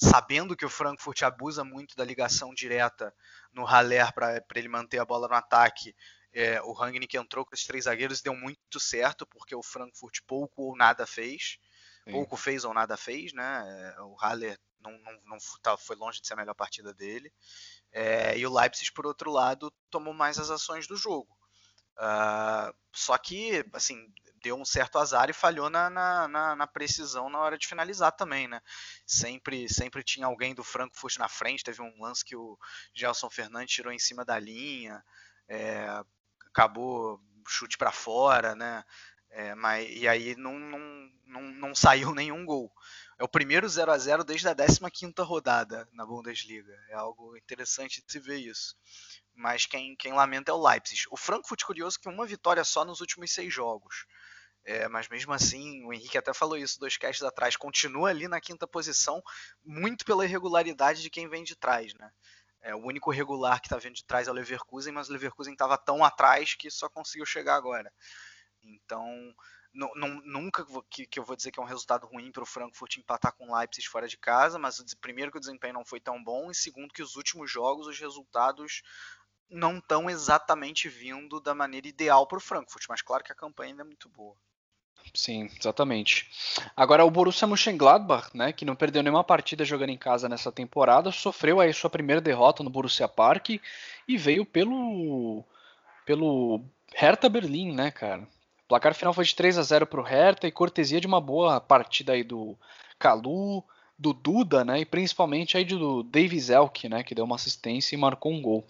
[SPEAKER 3] sabendo que o Frankfurt abusa muito da ligação direta no Haller para ele manter a bola no ataque, é, o Rangnick entrou com esses três zagueiros e deu muito certo, porque o Frankfurt pouco ou nada fez. Sim. Pouco fez ou nada fez, né? É, o Haller não, não, não tá, foi longe de ser a melhor partida dele. É, e o Leipzig, por outro lado, tomou mais as ações do jogo. Uh, só que, assim, deu um certo azar e falhou na, na, na, na, precisão na hora de finalizar também, né? Sempre, sempre tinha alguém do Frankfurt na frente. Teve um lance que o Gelson Fernandes tirou em cima da linha. É, acabou chute para fora, né? É, mas, e aí não, não, não, não, saiu nenhum gol. É o primeiro 0 a 0 desde a 15 rodada na Bundesliga. É algo interessante de se ver isso. Mas quem, quem lamenta é o Leipzig. O Frankfurt, curioso, que uma vitória só nos últimos seis jogos. É, mas mesmo assim, o Henrique até falou isso dois castes atrás, continua ali na quinta posição, muito pela irregularidade de quem vem de trás, né? É, o único regular que está vindo de trás é o Leverkusen, mas o Leverkusen estava tão atrás que só conseguiu chegar agora. Então, nunca que, que, eu vou dizer que é um resultado ruim para o Frankfurt empatar com o Leipzig fora de casa, mas primeiro que o desempenho não foi tão bom, e segundo que os últimos jogos, os resultados não estão exatamente vindo da maneira ideal para o Frankfurt, mas claro que a campanha ainda é muito boa.
[SPEAKER 1] Sim, exatamente. Agora o Borussia Mönchengladbach, né, que não perdeu nenhuma partida jogando em casa nessa temporada, sofreu aí sua primeira derrota no Borussia Park e veio pelo pelo Hertha Berlim, né, cara? O placar final foi de 3 a 0 para o Hertha e cortesia de uma boa partida aí do Kalu, do Duda, né, e principalmente aí do Davis Elk, né, que deu uma assistência e marcou um gol.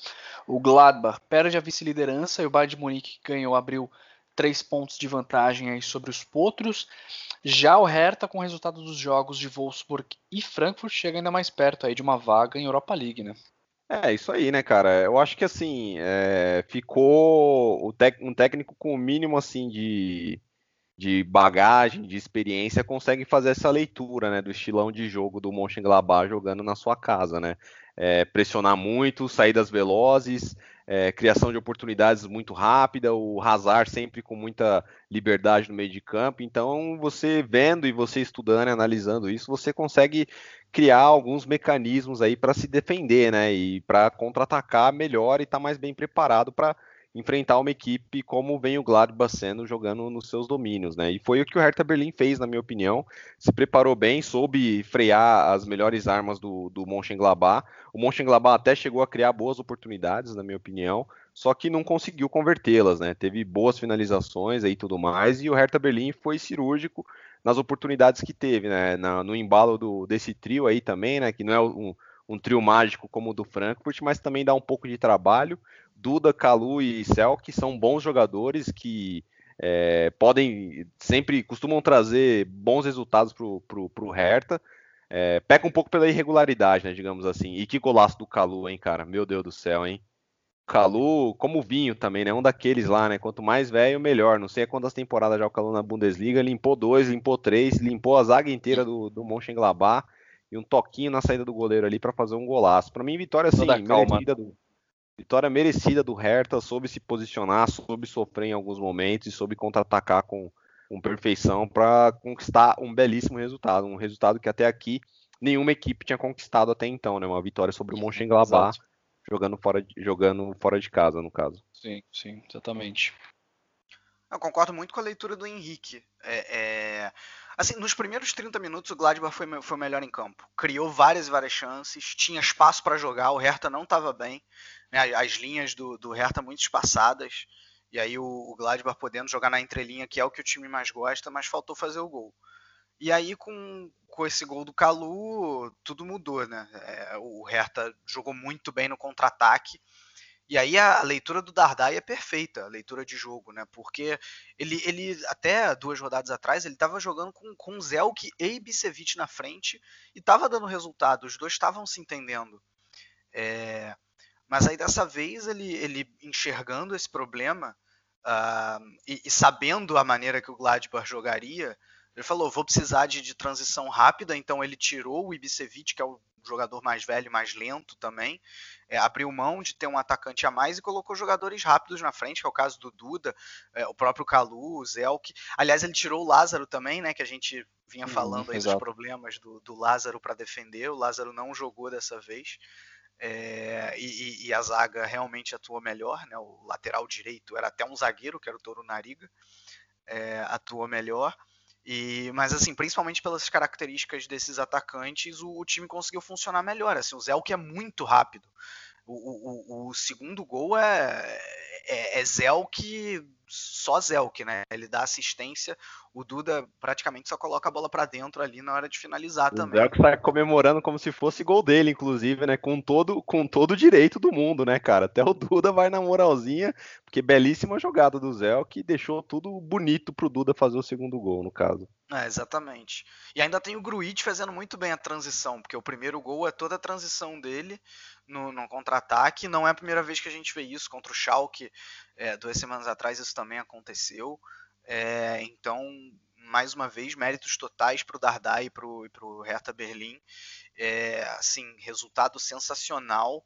[SPEAKER 1] O Gladbach perde a vice-liderança e o Bayern de Munique ganhou, abriu três pontos de vantagem aí sobre os potros. Já o Hertha, com o resultado dos jogos de Wolfsburg e Frankfurt, chega ainda mais perto aí de uma vaga em Europa League, né?
[SPEAKER 2] É, isso aí, né, cara? Eu acho que assim, é, ficou um técnico com o mínimo assim de, de bagagem, de experiência, conseguem fazer essa leitura, né, do estilão de jogo do Mönchengladbach jogando na sua casa, né? É, pressionar muito, saídas velozes, é, criação de oportunidades muito rápida, o Hazard sempre com muita liberdade no meio de campo. Então, você vendo e você estudando e analisando isso, você consegue criar alguns mecanismos aí para se defender, né? E para contra-atacar melhor e estar tá mais bem preparado para enfrentar uma equipe como vem o Gladbach sendo jogando nos seus domínios, né? E foi o que o Hertha Berlim fez, na minha opinião. Se preparou bem, soube frear as melhores armas do, do Mönchengladbach. O Mönchengladbach até chegou a criar boas oportunidades, na minha opinião, só que não conseguiu convertê-las, né? Teve boas finalizações aí tudo mais, e o Hertha Berlim foi cirúrgico nas oportunidades que teve, né? Na, no embalo do, desse trio aí também, né? Que não é um, um trio mágico como o do Frankfurt, mas também dá um pouco de trabalho. Duda, Calu e Selk são bons jogadores que é, podem sempre costumam trazer bons resultados pro, pro, pro Hertha. É, peca um pouco pela irregularidade, né, digamos assim. E que golaço do Calu, hein, cara? Meu Deus do céu, hein? Calu, como o Vinho também, né? Um daqueles lá, né? Quanto mais velho, melhor. Não sei há quantas temporadas já o Calu na Bundesliga. Limpou dois, limpou três, limpou a zaga inteira do, do Mönchengladbach e um toquinho na saída do goleiro ali para fazer um golaço. Para mim, vitória assim, merecida do, vitória merecida do Hertha, soube se posicionar, soube sofrer em alguns momentos e soube contra-atacar com, com perfeição para conquistar um belíssimo resultado, um resultado que até aqui nenhuma equipe tinha conquistado até então, né? Uma vitória sobre o Mönchengladbach, jogando fora, de, jogando fora de casa, no caso.
[SPEAKER 1] Sim, sim, exatamente.
[SPEAKER 3] Eu concordo muito com a leitura do Henrique. É, é... Assim, nos primeiros 30 minutos o Gladbach foi, foi melhor em campo. Criou várias e várias chances, tinha espaço para jogar, o Hertha não estava bem. Né? As linhas do, do Hertha muito espaçadas. E aí o, o Gladbach podendo jogar na entrelinha, que é o que o time mais gosta, mas faltou fazer o gol. E aí, com, com esse gol do Calu, tudo mudou, né? É, o Hertha jogou muito bem no contra-ataque e aí a leitura do Dardai é perfeita, a leitura de jogo, né? Porque ele, ele até duas rodadas atrás, ele estava jogando com, com Zelk e Ibisevic na frente e estava dando resultado, os dois estavam se entendendo. É, mas aí dessa vez ele, ele enxergando esse problema uh, e, e, sabendo a maneira que o Gladbach jogaria, ele falou: vou precisar de, de transição rápida, então ele tirou o Ibisevic, que é o jogador mais velho, mais lento também, é, abriu mão de ter um atacante a mais e colocou jogadores rápidos na frente, que é o caso do Duda, é, o próprio Calu, o Zelk. Aliás, ele tirou o Lázaro também, né? Que a gente vinha uhum, falando hum, aí exato. dos problemas do, do Lázaro para defender. O Lázaro não jogou dessa vez. É, e, e, a zaga realmente atuou melhor, né? O lateral direito era até um zagueiro, que era o Toro Nariga, é, atuou melhor. E, mas assim, principalmente pelas características desses atacantes, o, o time conseguiu funcionar melhor. Assim, o Zelk é muito rápido. O, o, o segundo gol é, é, é Zelk, só Zelk, né? Ele dá assistência, o Duda praticamente só coloca a bola para dentro ali na hora de finalizar o também.
[SPEAKER 2] O Zelk sai comemorando como se fosse gol dele, inclusive, né? Com todo com todo o direito do mundo, né, cara? Até o Duda vai na moralzinha, porque belíssima jogada do Zelk deixou tudo bonito pro Duda fazer o segundo gol, no caso.
[SPEAKER 3] É, exatamente. E ainda tem o Gruitch fazendo muito bem a transição, porque o primeiro gol é toda a transição dele no, no contra-ataque. Não é a primeira vez que a gente vê isso contra o Schalke. É, duas semanas atrás isso também aconteceu. É, então, mais uma vez, méritos totais para o Dardai e para o Hertha Berlim. É, assim, resultado sensacional.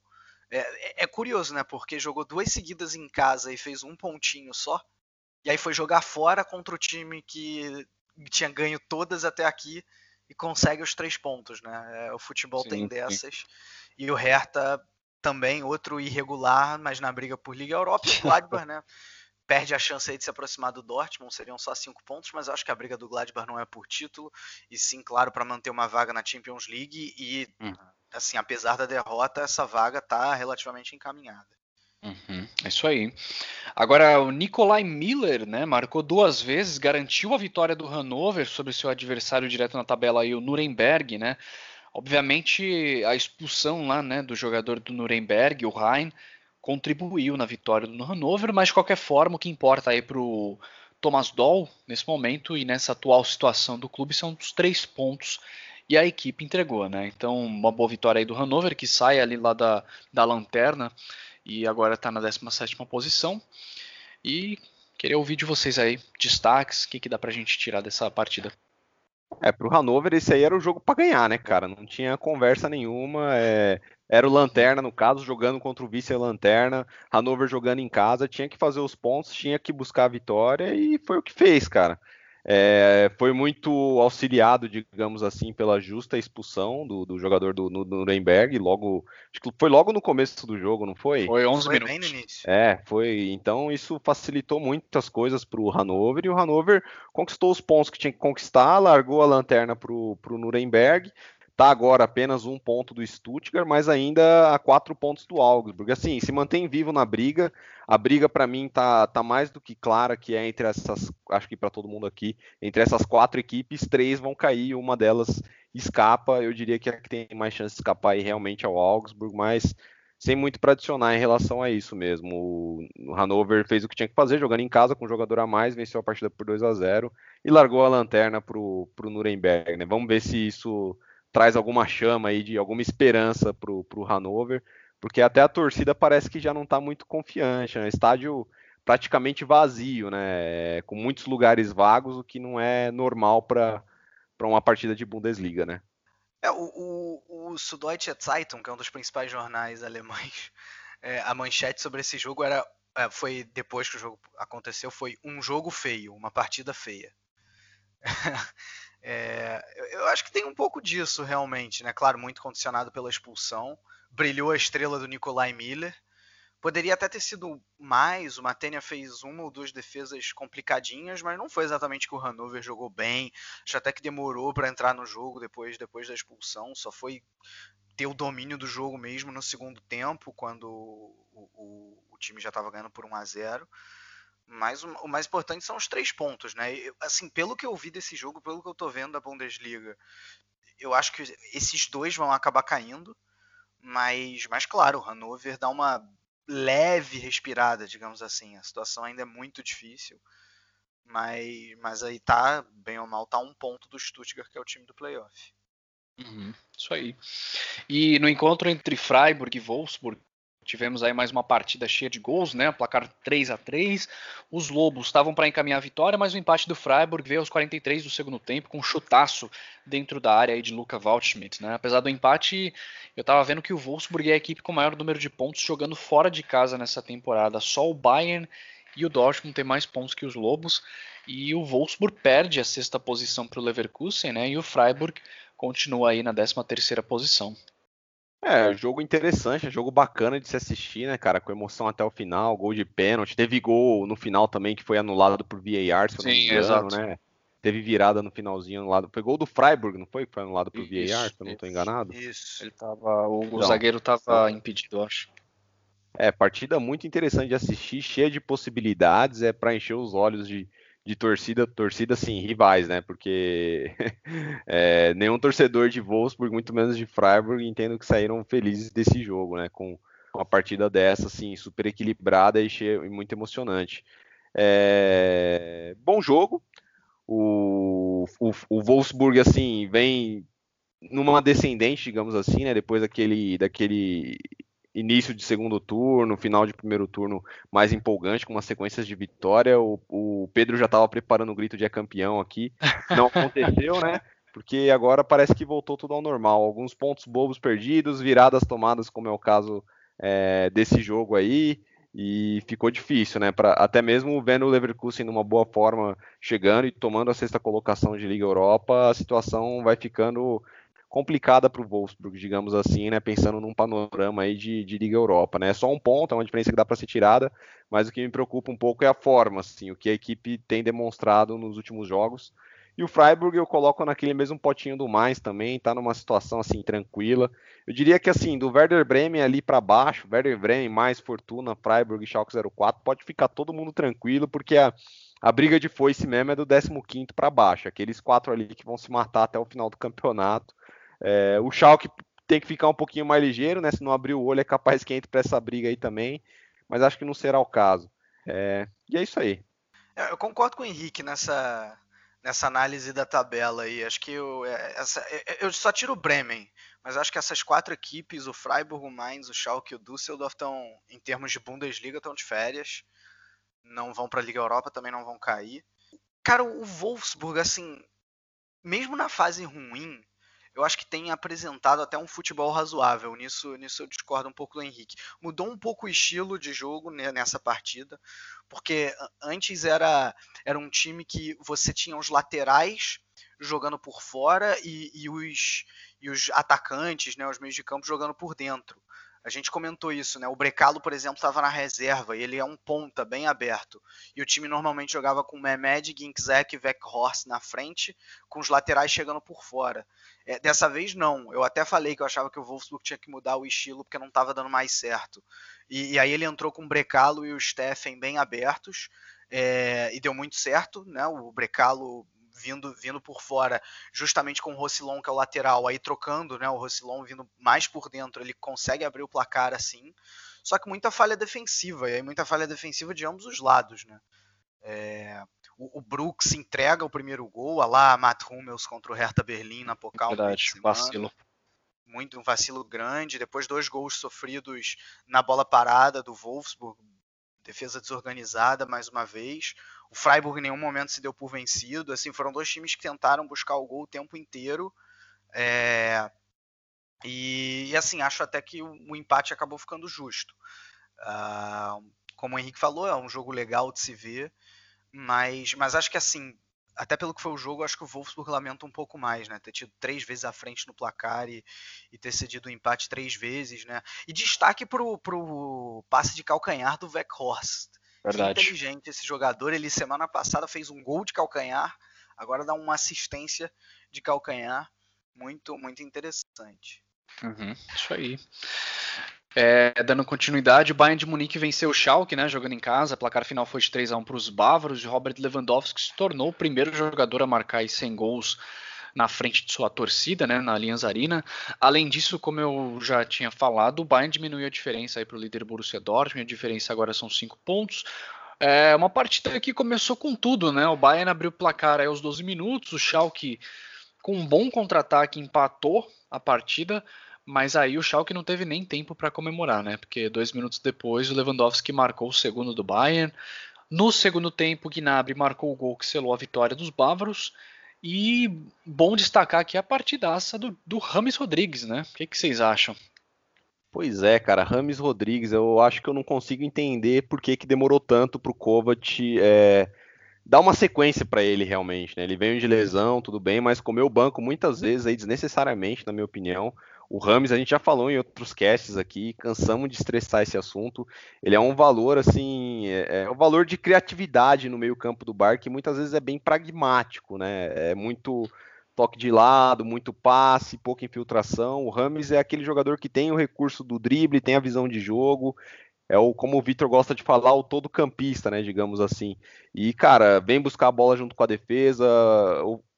[SPEAKER 3] É, é, é, curioso, né? Porque jogou duas seguidas em casa e fez um pontinho só. E aí foi jogar fora contra o time que tinha ganho todas até aqui e consegue os três pontos, né? É, o futebol sim, tem dessas. Sim. E o Hertha também, outro irregular, mas na briga por Liga Europa. O Gladbach, né? Perde a chance aí de se aproximar do Dortmund, seriam só cinco pontos, mas eu acho que a briga do Gladbach não é por título, e sim, claro, para manter uma vaga na Champions League. E, uhum. assim, apesar da derrota, essa vaga está relativamente encaminhada.
[SPEAKER 1] Uhum, é isso aí. Agora, o Nikolai Miller, né, marcou duas vezes, garantiu a vitória do Hannover sobre seu adversário direto na tabela aí, o Nuremberg, né? Obviamente, a expulsão lá, né, do jogador do Nuremberg, o Rhein, contribuiu na vitória do Hannover, mas de qualquer forma, o que importa aí pro Thomas Doll nesse momento e nessa atual situação do clube são os três pontos e a equipe entregou, né? Então, uma boa vitória aí do Hannover, que sai ali lá da, da lanterna e agora está na 17 posição. E Queria ouvir de vocês aí, destaques, o que, que dá pra gente tirar dessa partida.
[SPEAKER 2] É, pro Hannover esse aí era o jogo para ganhar, né, cara? Não tinha conversa nenhuma. É... Era o Lanterna, no caso, jogando contra o vice-lanterna. Hannover jogando em casa, tinha que fazer os pontos, tinha que buscar a vitória e foi o que fez, cara. É, foi muito auxiliado, digamos assim, pela justa expulsão do, do jogador do, do Nuremberg, logo, foi logo no começo do jogo, não foi?
[SPEAKER 1] Foi 11 foi minutos.
[SPEAKER 2] É, foi, então isso facilitou muitas coisas para o Hannover, e o Hannover conquistou os pontos que tinha que conquistar, largou a lanterna para o Nuremberg, Está agora apenas um ponto do Stuttgart, mas ainda a quatro pontos do Augsburg. Assim, se mantém vivo na briga. A briga para mim tá, tá mais do que clara que é entre essas, acho que para todo mundo aqui, entre essas quatro equipes, três vão cair, uma delas escapa. Eu diria que a que tem mais chance de escapar aí realmente é o Augsburg, mas sem muito para adicionar em relação a isso mesmo. O Hannover fez o que tinha que fazer, jogando em casa com um jogador a mais, venceu a partida por 2 a 0 e largou a lanterna para o Nuremberg. Né? Vamos ver se isso traz alguma chama aí de alguma esperança para o Hannover, porque até a torcida parece que já não está muito confiante, né? Estádio praticamente vazio, né? Com muitos lugares vagos, o que não é normal para uma partida de Bundesliga, né?
[SPEAKER 3] É, o, o, o Süddeutsche Zeitung, que é um dos principais jornais alemães, é, a manchete sobre esse jogo era é, foi depois que o jogo aconteceu foi um jogo feio, uma partida feia. É, eu acho que tem um pouco disso realmente, né? Claro, muito condicionado pela expulsão. Brilhou a estrela do Nikolai Miller. Poderia até ter sido mais. O Matenia fez uma ou duas defesas complicadinhas, mas não foi exatamente que o Hannover jogou bem. Acho até que demorou para entrar no jogo depois, depois da expulsão. Só foi ter o domínio do jogo mesmo no segundo tempo, quando o, o, o time já estava ganhando por 1 a 0 mas o, mais importante são os três pontos, né? Eu, assim, pelo que eu vi desse jogo, pelo que eu tô vendo da Bundesliga, eu acho que esses dois vão acabar caindo, mas, mas claro, o Hannover dá uma leve respirada, digamos assim. A situação ainda é muito difícil, mas, mas aí tá, bem ou mal, tá um ponto do Stuttgart, que é o time do playoff.
[SPEAKER 1] Uhum, isso aí. E no encontro entre Freiburg e Wolfsburg, Tivemos aí mais uma partida cheia de gols, né? Placar 3 a 3 Os Lobos estavam para encaminhar a vitória, mas o empate do Freiburg veio aos 43 do segundo tempo, com um chutaço dentro da área aí de Luca Waldschmidt, né? Apesar do empate, eu estava vendo que o Wolfsburg é a equipe com o maior número de pontos jogando fora de casa nessa temporada. Só o Bayern e o Dortmund tem mais pontos que os Lobos. E o Wolfsburg perde a sexta posição para o Leverkusen, né? E o Freiburg continua aí na 13 terceira posição.
[SPEAKER 2] É, jogo interessante, jogo bacana de se assistir, né, cara, com emoção até o final, gol de pênalti, teve gol no final também que foi anulado por VAR, se eu não me engano, exato. né? Teve virada no finalzinho anulado. Foi gol do Freiburg, não foi? Que foi anulado por isso, VAR, se eu não estou enganado.
[SPEAKER 1] Isso. Ele tava, o, então, zagueiro estava impedido, acho.
[SPEAKER 2] É, partida muito interessante de assistir, cheia de possibilidades, é para encher os olhos de, de torcida, torcida sim, rivais, né? Porque é, nenhum torcedor de Wolfsburg, muito menos de Freiburg, entendo que saíram felizes desse jogo, né? Com uma partida dessa, assim, super equilibrada e, cheia, e muito emocionante. É, bom jogo. O, o, o Wolfsburg, assim, vem numa descendente, digamos assim, né? Depois daquele, daquele início de segundo turno, final de primeiro turno mais empolgante, com uma sequência de vitória. O, o Pedro já estava preparando o grito de é campeão aqui. Não aconteceu, né? Porque agora parece que voltou tudo ao normal. Alguns pontos bobos perdidos, viradas tomadas, como é o caso é, desse jogo aí. E ficou difícil, né? Pra, até mesmo vendo o Leverkusen numa boa forma, chegando e tomando a sexta colocação de Liga Europa, a situação vai ficando complicada para o Wolfsburg, digamos assim, né? Pensando num panorama aí de, de Liga Europa, né? É só um ponto, é uma diferença que dá para ser tirada, mas o que me preocupa um pouco é a forma, assim, o que a equipe tem demonstrado nos últimos jogos. E o Freiburg eu coloco naquele mesmo potinho do mais também, tá numa situação assim tranquila. Eu diria que assim, do Werder Bremen ali para baixo, Werder Bremen mais Fortuna, Freiburg e Schalke 04, pode ficar todo mundo tranquilo, porque a a briga de foice mesmo é do 15 para baixo, aqueles quatro ali que vão se matar até o final do campeonato. É, o Schalke tem que ficar um pouquinho mais ligeiro, né? Se não abrir o olho, é capaz que entre para essa briga aí também. Mas acho que não será o caso. É, e é isso aí.
[SPEAKER 3] É, eu concordo com o Henrique nessa, nessa análise da tabela aí. Acho que eu, é, essa, é, eu só tiro o Bremen, mas acho que essas quatro equipes, o Freiburg, o Mainz, o Schalke e o Düsseldorf, estão, em termos de Bundesliga, estão de férias. não vão para a Liga Europa, também não vão cair. Cara, o Wolfsburg, assim, mesmo na fase ruim, eu acho que tem apresentado até um futebol razoável. Nisso, nisso eu discordo um pouco do Henrique. Mudou um pouco o estilo de jogo nessa partida, porque antes era, era um time que você tinha os laterais jogando por fora e, e, os, e os atacantes, né, os meios de campo jogando por dentro. A gente comentou isso, né? O Brecalo, por exemplo, estava na reserva e ele é um ponta bem aberto. E o time normalmente jogava com Mehmed, Ginczek e Weghorst na frente, com os laterais chegando por fora. É, dessa vez não. Eu até falei que eu achava que o Wolfsburg tinha que mudar o estilo porque não estava dando mais certo. E, e, aí ele entrou com o Brecalo e o Steffen bem abertos. É, e deu muito certo, né? O Brecalo vindo, vindo por fora, justamente com o Rossilon, que é o lateral, aí trocando, né? O Rossilon vindo mais por dentro, ele consegue abrir o placar assim. Só que muita falha defensiva, e aí muita falha defensiva de ambos os lados, né? É, o, o, Brooks entrega o primeiro gol, a lá Matt Hummels contra o Hertha Berlim na Pokal.
[SPEAKER 1] Verdade, vacilo.
[SPEAKER 3] Muito um vacilo grande. Depois dois gols sofridos na bola parada do Wolfsburg, defesa desorganizada mais uma vez. O Freiburg em nenhum momento se deu por vencido. Assim, foram dois times que tentaram buscar o gol o tempo inteiro. É... E, assim, acho até que o, o empate acabou ficando justo. Uh, como o Henrique falou, é um jogo legal de se ver, mas, mas acho que assim, até pelo que foi o jogo, acho que o Wolfsburg lamenta um pouco mais, né? Ter tido três vezes à frente no placar e, e ter cedido o empate três vezes, né? E destaque pro, pro passe de calcanhar do Weghorst.
[SPEAKER 1] Verdade.
[SPEAKER 3] Que inteligente esse jogador. Ele semana passada fez um gol de calcanhar, agora dá uma assistência de calcanhar. Muito, muito interessante.
[SPEAKER 1] Uhum, isso aí. É, dando continuidade, o Bayern de Munique venceu o Schalke, né, jogando em casa. O placar final foi de 3 a 1 para os bávaros e Robert Lewandowski se tornou o primeiro jogador a marcar 100 gols na frente de sua torcida, né, na Allianz Arena. Além disso, como eu já tinha falado, o Bayern diminuiu a diferença para o líder Borussia Dortmund. A diferença agora são 5 pontos. É uma partida que começou com tudo, né? O Bayern abriu o placar aí aos 12 minutos, o Schalke com um bom contra-ataque empatou a partida. Mas aí o Schalke não teve nem tempo para comemorar, né? Porque dois minutos depois o Lewandowski marcou o segundo do Bayern. No segundo tempo, o Gnabry marcou o gol que selou a vitória dos bávaros. E bom destacar aqui a partidaça do, do Rames Rodrigues, né? O que, que vocês acham?
[SPEAKER 2] Pois é, cara, Rames Rodrigues, eu acho que eu não consigo entender por que, que demorou tanto pro Kovac é, dar uma sequência para ele realmente, né? Ele veio de lesão, tudo bem, mas comeu o banco muitas vezes aí desnecessariamente, na minha opinião. O Rames, a gente já falou em outros casts aqui, cansamos de estressar esse assunto. Ele é um valor, assim, é, é um valor de criatividade no meio-campo do bar que muitas vezes é bem pragmático, né? É muito toque de lado, muito passe, pouca infiltração. O Rames é aquele jogador que tem o recurso do drible, tem a visão de jogo, é o como o Vitor gosta de falar, o todo campista, né, digamos assim. E cara, vem buscar a bola junto com a defesa,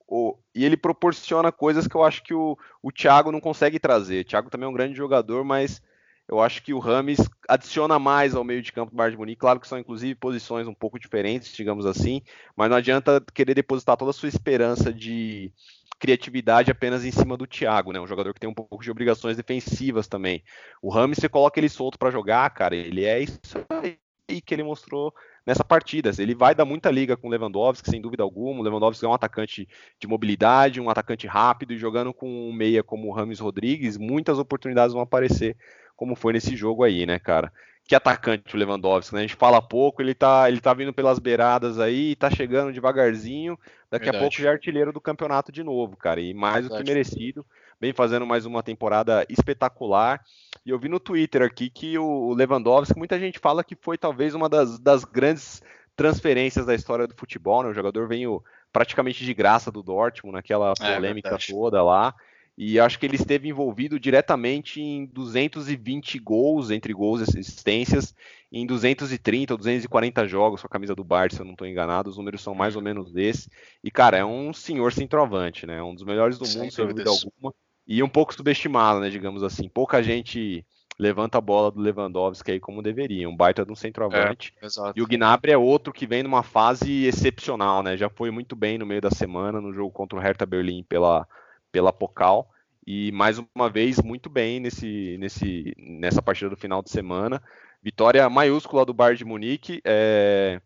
[SPEAKER 2] o, e ele proporciona coisas que eu acho que o, o Thiago não consegue trazer. O Thiago também é um grande jogador, mas eu acho que o Rames adiciona mais ao meio de campo do Bayern de Munique. Claro que são inclusive posições um pouco diferentes, digamos assim, mas não adianta querer depositar toda a sua esperança de criatividade apenas em cima do Thiago, né? Um jogador que tem um pouco de obrigações defensivas também. O Rames, você coloca ele solto para jogar, cara, ele é isso aí que ele mostrou nessa partida. Ele vai dar muita liga com o Lewandowski, sem dúvida alguma. O Lewandowski é um atacante de mobilidade, um atacante rápido, e jogando com um meia como o Rames Rodrigues, muitas oportunidades vão aparecer, como foi nesse jogo aí, né, cara? Que atacante o Lewandowski, né? A gente fala pouco, ele tá, ele tá vindo pelas beiradas aí, tá chegando devagarzinho, daqui Verdade. a pouco já é artilheiro do campeonato de novo, cara, e mais Verdade. do que merecido vem fazendo mais uma temporada espetacular. E eu vi no Twitter aqui que o Lewandowski, muita gente fala que foi talvez uma das, das grandes transferências da história do futebol, né? O jogador veio praticamente de graça do Dortmund, naquela é, polêmica é toda lá. E acho que ele esteve envolvido diretamente em 220 gols, entre gols e assistências, em 230 ou 240 jogos com a camisa do Barça, se eu não estou enganado. Os números são mais ou menos desse. E, cara, é um senhor centroavante, né? Um dos melhores do mundo, sem dúvida alguma e um pouco subestimado, né, digamos assim. Pouca gente levanta a bola do Lewandowski aí como deveria, um baita de um centroavante. É, e o Gnabry é outro que vem numa fase excepcional, né? Já foi muito bem no meio da semana no jogo contra o Hertha Berlim pela pela Pokal e mais uma vez muito bem nesse, nesse nessa partida do final de semana. Vitória maiúscula do Bayern de Munique. É...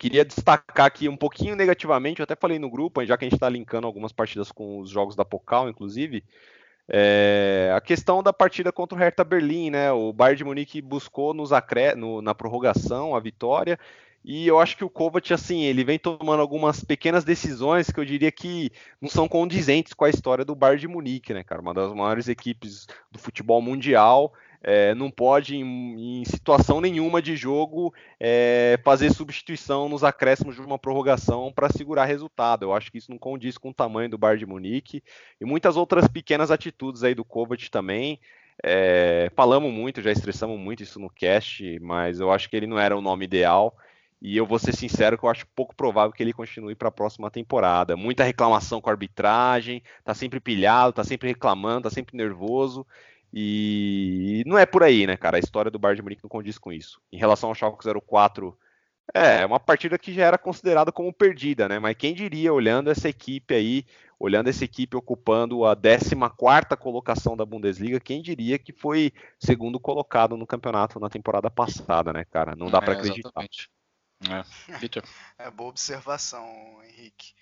[SPEAKER 2] queria destacar aqui um pouquinho negativamente, eu até falei no grupo, já que a gente está linkando algumas partidas com os jogos da Pokal, inclusive, é, a questão da partida contra o Hertha Berlim, né? O Bayern de Munique buscou nos acre... no, na prorrogação a vitória e eu acho que o Kovac, assim, ele vem tomando algumas pequenas decisões que eu diria que não são condizentes com a história do Bayern de Munique, né, cara? Uma das maiores equipes do futebol mundial. É, não pode, em, em, situação nenhuma de jogo, é, fazer substituição nos acréscimos de uma prorrogação para segurar resultado. Eu acho que isso não condiz com o tamanho do Bayern de Munique e muitas outras pequenas atitudes aí do Kovac também. É, falamos muito, já estressamos muito isso no cast, mas eu acho que ele não era o nome ideal. E eu vou ser sincero que eu acho pouco provável que ele continue para a próxima temporada. Muita reclamação com a arbitragem, tá sempre pilhado, tá sempre reclamando, tá sempre nervoso. E não é por aí, né, cara? A história do Bayern de Munique não condiz com isso. Em relação ao Schalke 04, é uma partida que já era considerada como perdida, né? Mas quem diria, olhando essa equipe aí, olhando essa equipe ocupando a 14ª colocação da Bundesliga, quem diria que foi segundo colocado no campeonato na temporada passada, né, cara? Não dá é, para acreditar. Exatamente.
[SPEAKER 3] É, é boa observação, Henrique.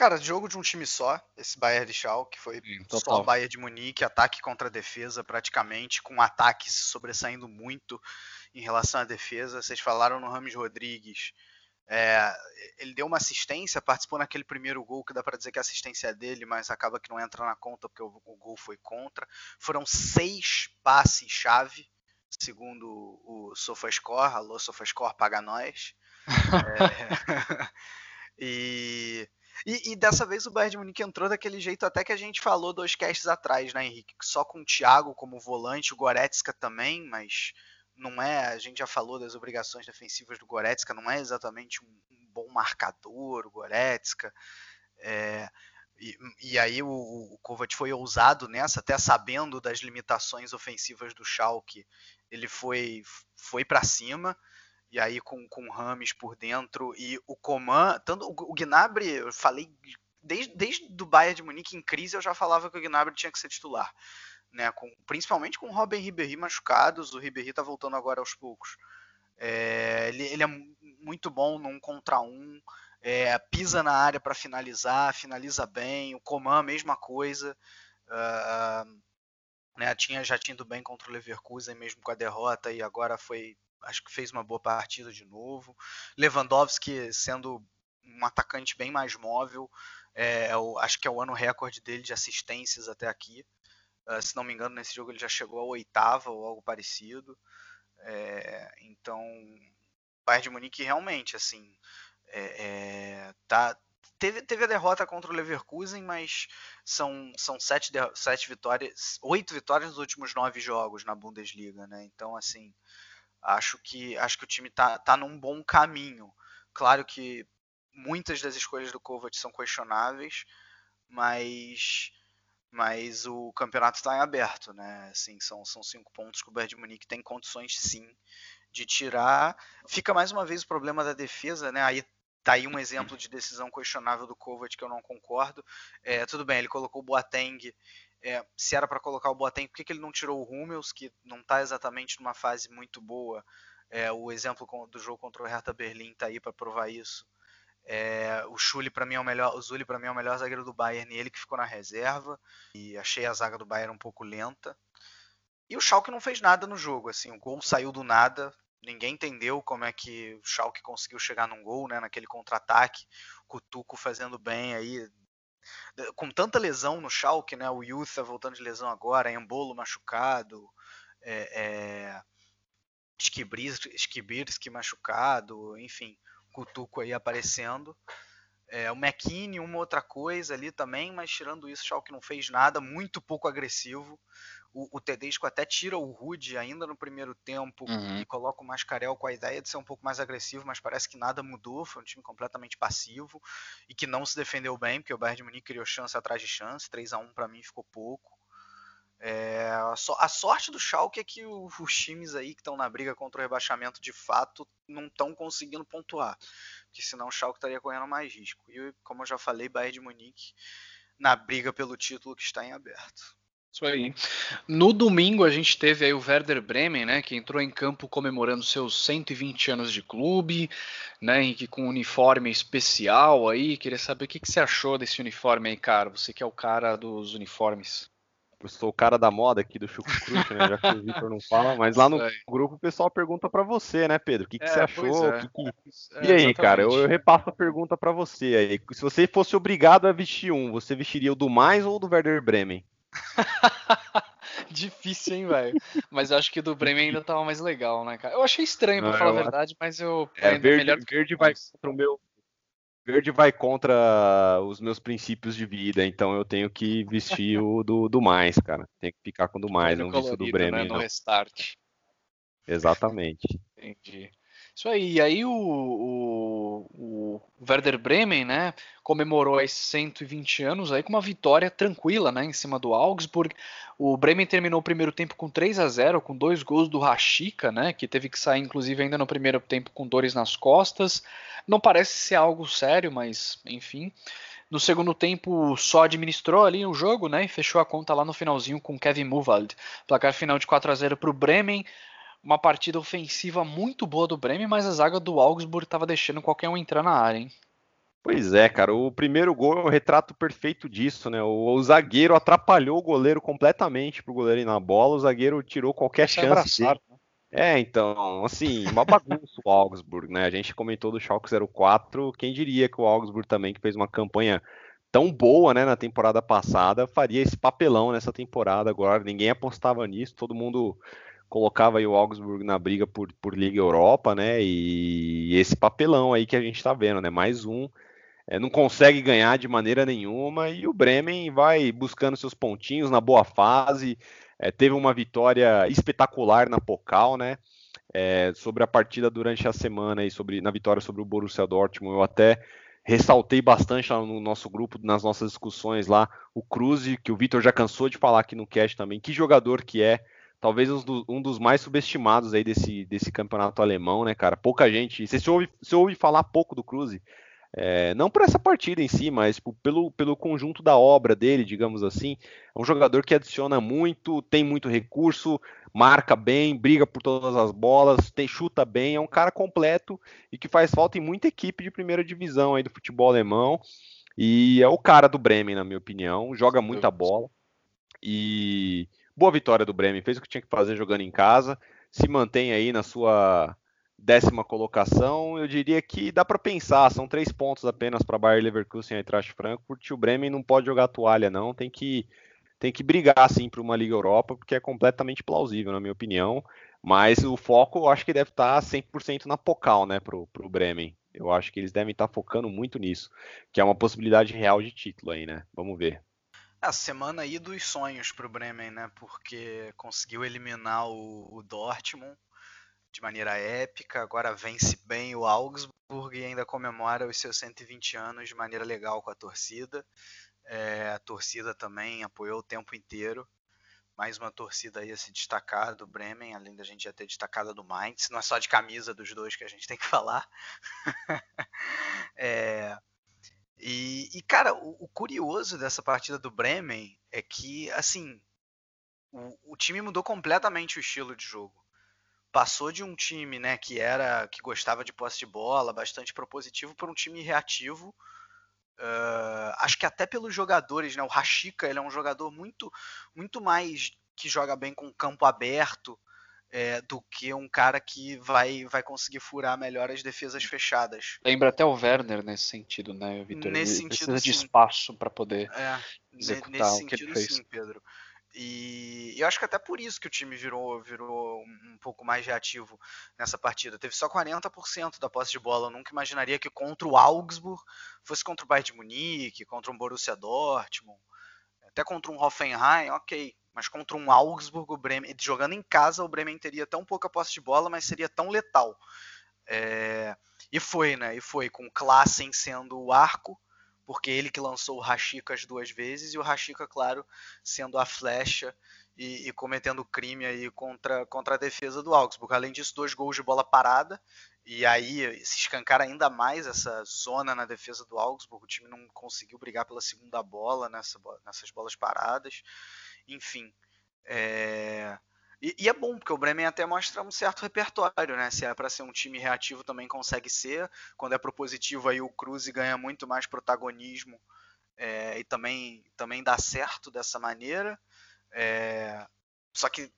[SPEAKER 3] Cara, jogo de um time só, esse Bayern de Schalke, que foi Sim, só Bayern de Munique, ataque contra defesa praticamente, com ataque se sobressaindo muito em relação à defesa. Vocês falaram no Rames Rodrigues, é, ele deu uma assistência, participou naquele primeiro gol, que dá para dizer que a assistência é dele, mas acaba que não entra na conta porque o, o gol foi contra. Foram seis passes-chave, segundo o SofaScore, alô SofaScore, paga nós. É, e, e, e, dessa vez o Bayern de Munique entrou daquele jeito até que a gente falou dois casts atrás, né, Henrique? Só com o Thiago como volante, o Goretzka também, mas não é. A gente já falou das obrigações defensivas do Goretzka, não é exatamente um, um bom marcador, o Goretzka. É, e, e, aí o, o Kovac foi ousado nessa, até sabendo das limitações ofensivas do Schalke, ele foi, foi para cima e aí com, com Rames por dentro e o Coman, tanto o, o Gnabry, eu falei desde, desde o Bayern de Munique em crise eu já falava que o Gnabry tinha que ser titular, né, com, principalmente com o Robin Ribéry machucados, o Ribéry tá voltando agora aos poucos. É, ele, ele, é muito bom num contra um, é, pisa na área para finalizar, finaliza bem. O Coman, mesma coisa. Uh, né, tinha já tido bem contra o Leverkusen, mesmo com a derrota, e agora foi acho que fez uma boa partida de novo. Lewandowski sendo um atacante bem mais móvel, é, é acho que é o ano recorde dele de assistências até aqui. Uh, se não me engano, nesse jogo ele já chegou à oitava ou algo parecido. É, então, Bayern de Munique realmente, assim, é, é, tá, teve, teve a derrota contra o Leverkusen, mas são, são sete, sete vitórias, oito vitórias nos últimos nove jogos na Bundesliga, né? Então, assim, Acho que, acho que o time está tá num bom caminho. Claro que muitas das escolhas do Kovac são questionáveis, mas mas o campeonato está em aberto, né? Assim, são, são cinco pontos que o Bayern de Munique tem condições sim de tirar. Fica mais uma vez o problema da defesa, né? Aí tá aí um exemplo de decisão questionável do Kovac que eu não concordo. É, tudo bem, ele colocou o Boateng é, se era para colocar o Boateng, por que, que ele não tirou o Hummels, que não está exatamente numa fase muito boa? É, o exemplo do jogo contra o Hertha Berlim está aí para provar isso. É, o Schulli para mim é o melhor, o para mim é o melhor zagueiro do Bayern, e ele que ficou na reserva. E achei a zaga do Bayern um pouco lenta. E o Schalke não fez nada no jogo, assim, o gol saiu do nada. Ninguém entendeu como é que o Schalke conseguiu chegar num gol, né, naquele contra-ataque. O Tuco fazendo bem aí, com tanta lesão no Schalke, né? O Youth tá voltando de lesão agora, Embolo machucado, é, é, Skibirski machucado, enfim, Cutuco aí aparecendo. É, o McKinney, uma outra coisa ali também, mas tirando isso, o Schalke não fez nada, muito pouco agressivo. O, o Tedesco até tira o Rude ainda no primeiro tempo uhum. e coloca o Mascarel com a ideia de ser um pouco mais agressivo, mas parece que nada mudou. Foi um time completamente passivo e que não se defendeu bem, porque o Bayern de Munique criou chance atrás de chance. 3 a 1 para mim ficou pouco. É, a sorte do Schalke é que os times aí que estão na briga contra o rebaixamento de fato não estão conseguindo pontuar, porque senão o Schalke estaria correndo mais risco. E como eu já falei, Bayern de Munique na briga pelo título que está em aberto.
[SPEAKER 1] Isso aí. No domingo a gente teve aí o Werder Bremen, né, que entrou em campo comemorando seus 120 anos de clube, né, e que com um uniforme especial aí. Queria saber o que, que você achou desse uniforme aí, cara. Você que é o cara dos uniformes.
[SPEAKER 2] Eu sou o cara da moda aqui do Chucrute, né? Já que o Vitor não fala, mas lá no grupo o pessoal pergunta para você, né, Pedro? O que, que é, você achou? É. Que que... É, e aí, cara, eu, eu, repasso a pergunta para você aí. Se você fosse obrigado a vestir um, você vestiria o do mais ou do Werder Bremen?
[SPEAKER 1] Difícil, hein, velho? Mas eu acho que do Bremen ainda tava mais legal, né, cara? Eu achei estranho, pra não, falar a verdade, mas eu.
[SPEAKER 2] É, verde, melhor verde vai contra o meu. Verde vai contra os meus princípios de vida, então eu tenho que vestir o do, do mais, cara. Tenho que ficar com o do mais, não visto do Bremen. Né, no
[SPEAKER 1] não. restart.
[SPEAKER 2] Exatamente.
[SPEAKER 1] Entendi. Isso aí, e aí o, o, o, Werder Bremen, né, comemorou esses 120 anos aí com uma vitória tranquila, né, em cima do Augsburg. O Bremen terminou o primeiro tempo com 3 a 0, com dois gols do Rashica, né, que teve que sair inclusive ainda no primeiro tempo com dores nas costas. Não parece ser algo sério, mas enfim. No segundo tempo, só administrou ali o jogo, né? E fechou a conta lá no finalzinho com Kevin Muvald. Placar final de 4 a 0 para o Bremen uma partida ofensiva muito boa do Bremen, mas a zaga do Augsburg estava deixando qualquer um entrar na área, hein?
[SPEAKER 2] Pois é, cara, o primeiro gol é o retrato perfeito disso, né? O, o zagueiro atrapalhou o goleiro completamente pro goleiro ir na bola, o zagueiro tirou qualquer Deixa chance. Né? É, então, assim, uma bagunça o Augsburg, né? A gente comentou do Schalke 04, quem diria que o Augsburg também, que fez uma campanha tão boa, né, na temporada passada, faria esse papelão nessa temporada agora. Ninguém apostava nisso, todo mundo colocava o Augsburg na briga por, por Liga Europa, né? E esse papelão aí que a gente está vendo, né? Mais um. É, não consegue ganhar de maneira nenhuma e o Bremen vai buscando seus pontinhos na boa fase. É, teve uma vitória espetacular na Pokal, né? É, sobre a partida durante a semana e sobre na vitória sobre o Borussia Dortmund, eu até ressaltei bastante lá no nosso grupo, nas nossas discussões lá, o Cruz, que o Vitor já cansou de falar aqui no cast também, que jogador que é, talvez um, do, um dos mais subestimados aí desse, desse campeonato alemão, né, cara? Pouca gente. Você ouve, você ouve falar pouco do Cruze. É, não por essa partida em si, mas pelo, pelo conjunto da obra dele, digamos assim. É um jogador que adiciona muito, tem muito recurso, marca bem, briga por todas as bolas, tem, chuta bem, é um cara completo e que faz falta em muita equipe de primeira divisão aí do futebol alemão. E é o cara do Bremen, na minha opinião, joga muita bola. E Boa vitória do Bremen, fez o que tinha que fazer jogando em casa, se mantém aí na sua décima colocação. Eu diria que dá para pensar, são três pontos apenas para Bayer Leverkusen e Eintracht Frankfurt. O Bremen não pode jogar toalha, não, tem que tem que brigar sim para uma Liga Europa, porque é completamente plausível, na minha opinião. Mas o foco eu acho que deve estar 100% na Pokal, né, para o Bremen. Eu acho que eles devem estar focando muito nisso, que é uma possibilidade real de título aí, né? Vamos ver.
[SPEAKER 3] A semana aí dos sonhos para o Bremen, né? Porque conseguiu eliminar o, o, Dortmund de maneira épica, agora vence bem o Augsburg e ainda comemora os seus 120 anos de maneira legal com a torcida. É, a torcida também apoiou o tempo inteiro. Mais uma torcida aí a se destacar do Bremen, além da gente já ter destacado do Mainz. Não é só de camisa dos dois que a gente tem que falar. é, e, e cara, o, o, curioso dessa partida do Bremen é que, assim, o, o, time mudou completamente o estilo de jogo. Passou de um time, né, que era que gostava de posse de bola, bastante propositivo, para um time reativo. Uh, acho que até pelos jogadores, né? O Rashica, ele é um jogador muito, muito mais que joga bem com campo aberto é, do que um cara que vai, vai conseguir furar melhor as defesas fechadas.
[SPEAKER 1] Lembra até o Werner nesse sentido, né, Vitor? Nesse Ele sentido, precisa de espaço para poder é, executar nesse o que sentido, ele fez. sim,
[SPEAKER 3] Pedro. E eu acho que até por isso que o time virou, virou um pouco mais reativo nessa partida. Teve só 40% da posse de bola. Eu nunca imaginaria que contra o Augsburg fosse contra o Bayern de Munique, contra um Borussia Dortmund, até contra um Hoffenheim, ok. Mas contra um Augsburg, o Bremen, jogando em casa, o Bremen teria tão pouca posse de bola, mas seria tão letal. É, e foi, né? E foi com Klassen sendo o arco, porque ele que lançou o Rashica as duas vezes, e o Rashica, claro, sendo a flecha e, e, cometendo crime aí contra, contra a defesa do Augsburg. Além disso, dois gols de bola parada, e aí se escancar ainda mais essa zona na defesa do Augsburg. O time não conseguiu brigar pela segunda bola nessa, nessas bolas paradas. Enfim. É... E, e, é bom, porque o Bremen até mostra um certo repertório, né? Se é para ser um time reativo, também consegue ser. Quando é propositivo, aí o Cruz ganha muito mais protagonismo é, e também, também dá certo dessa maneira. É, só que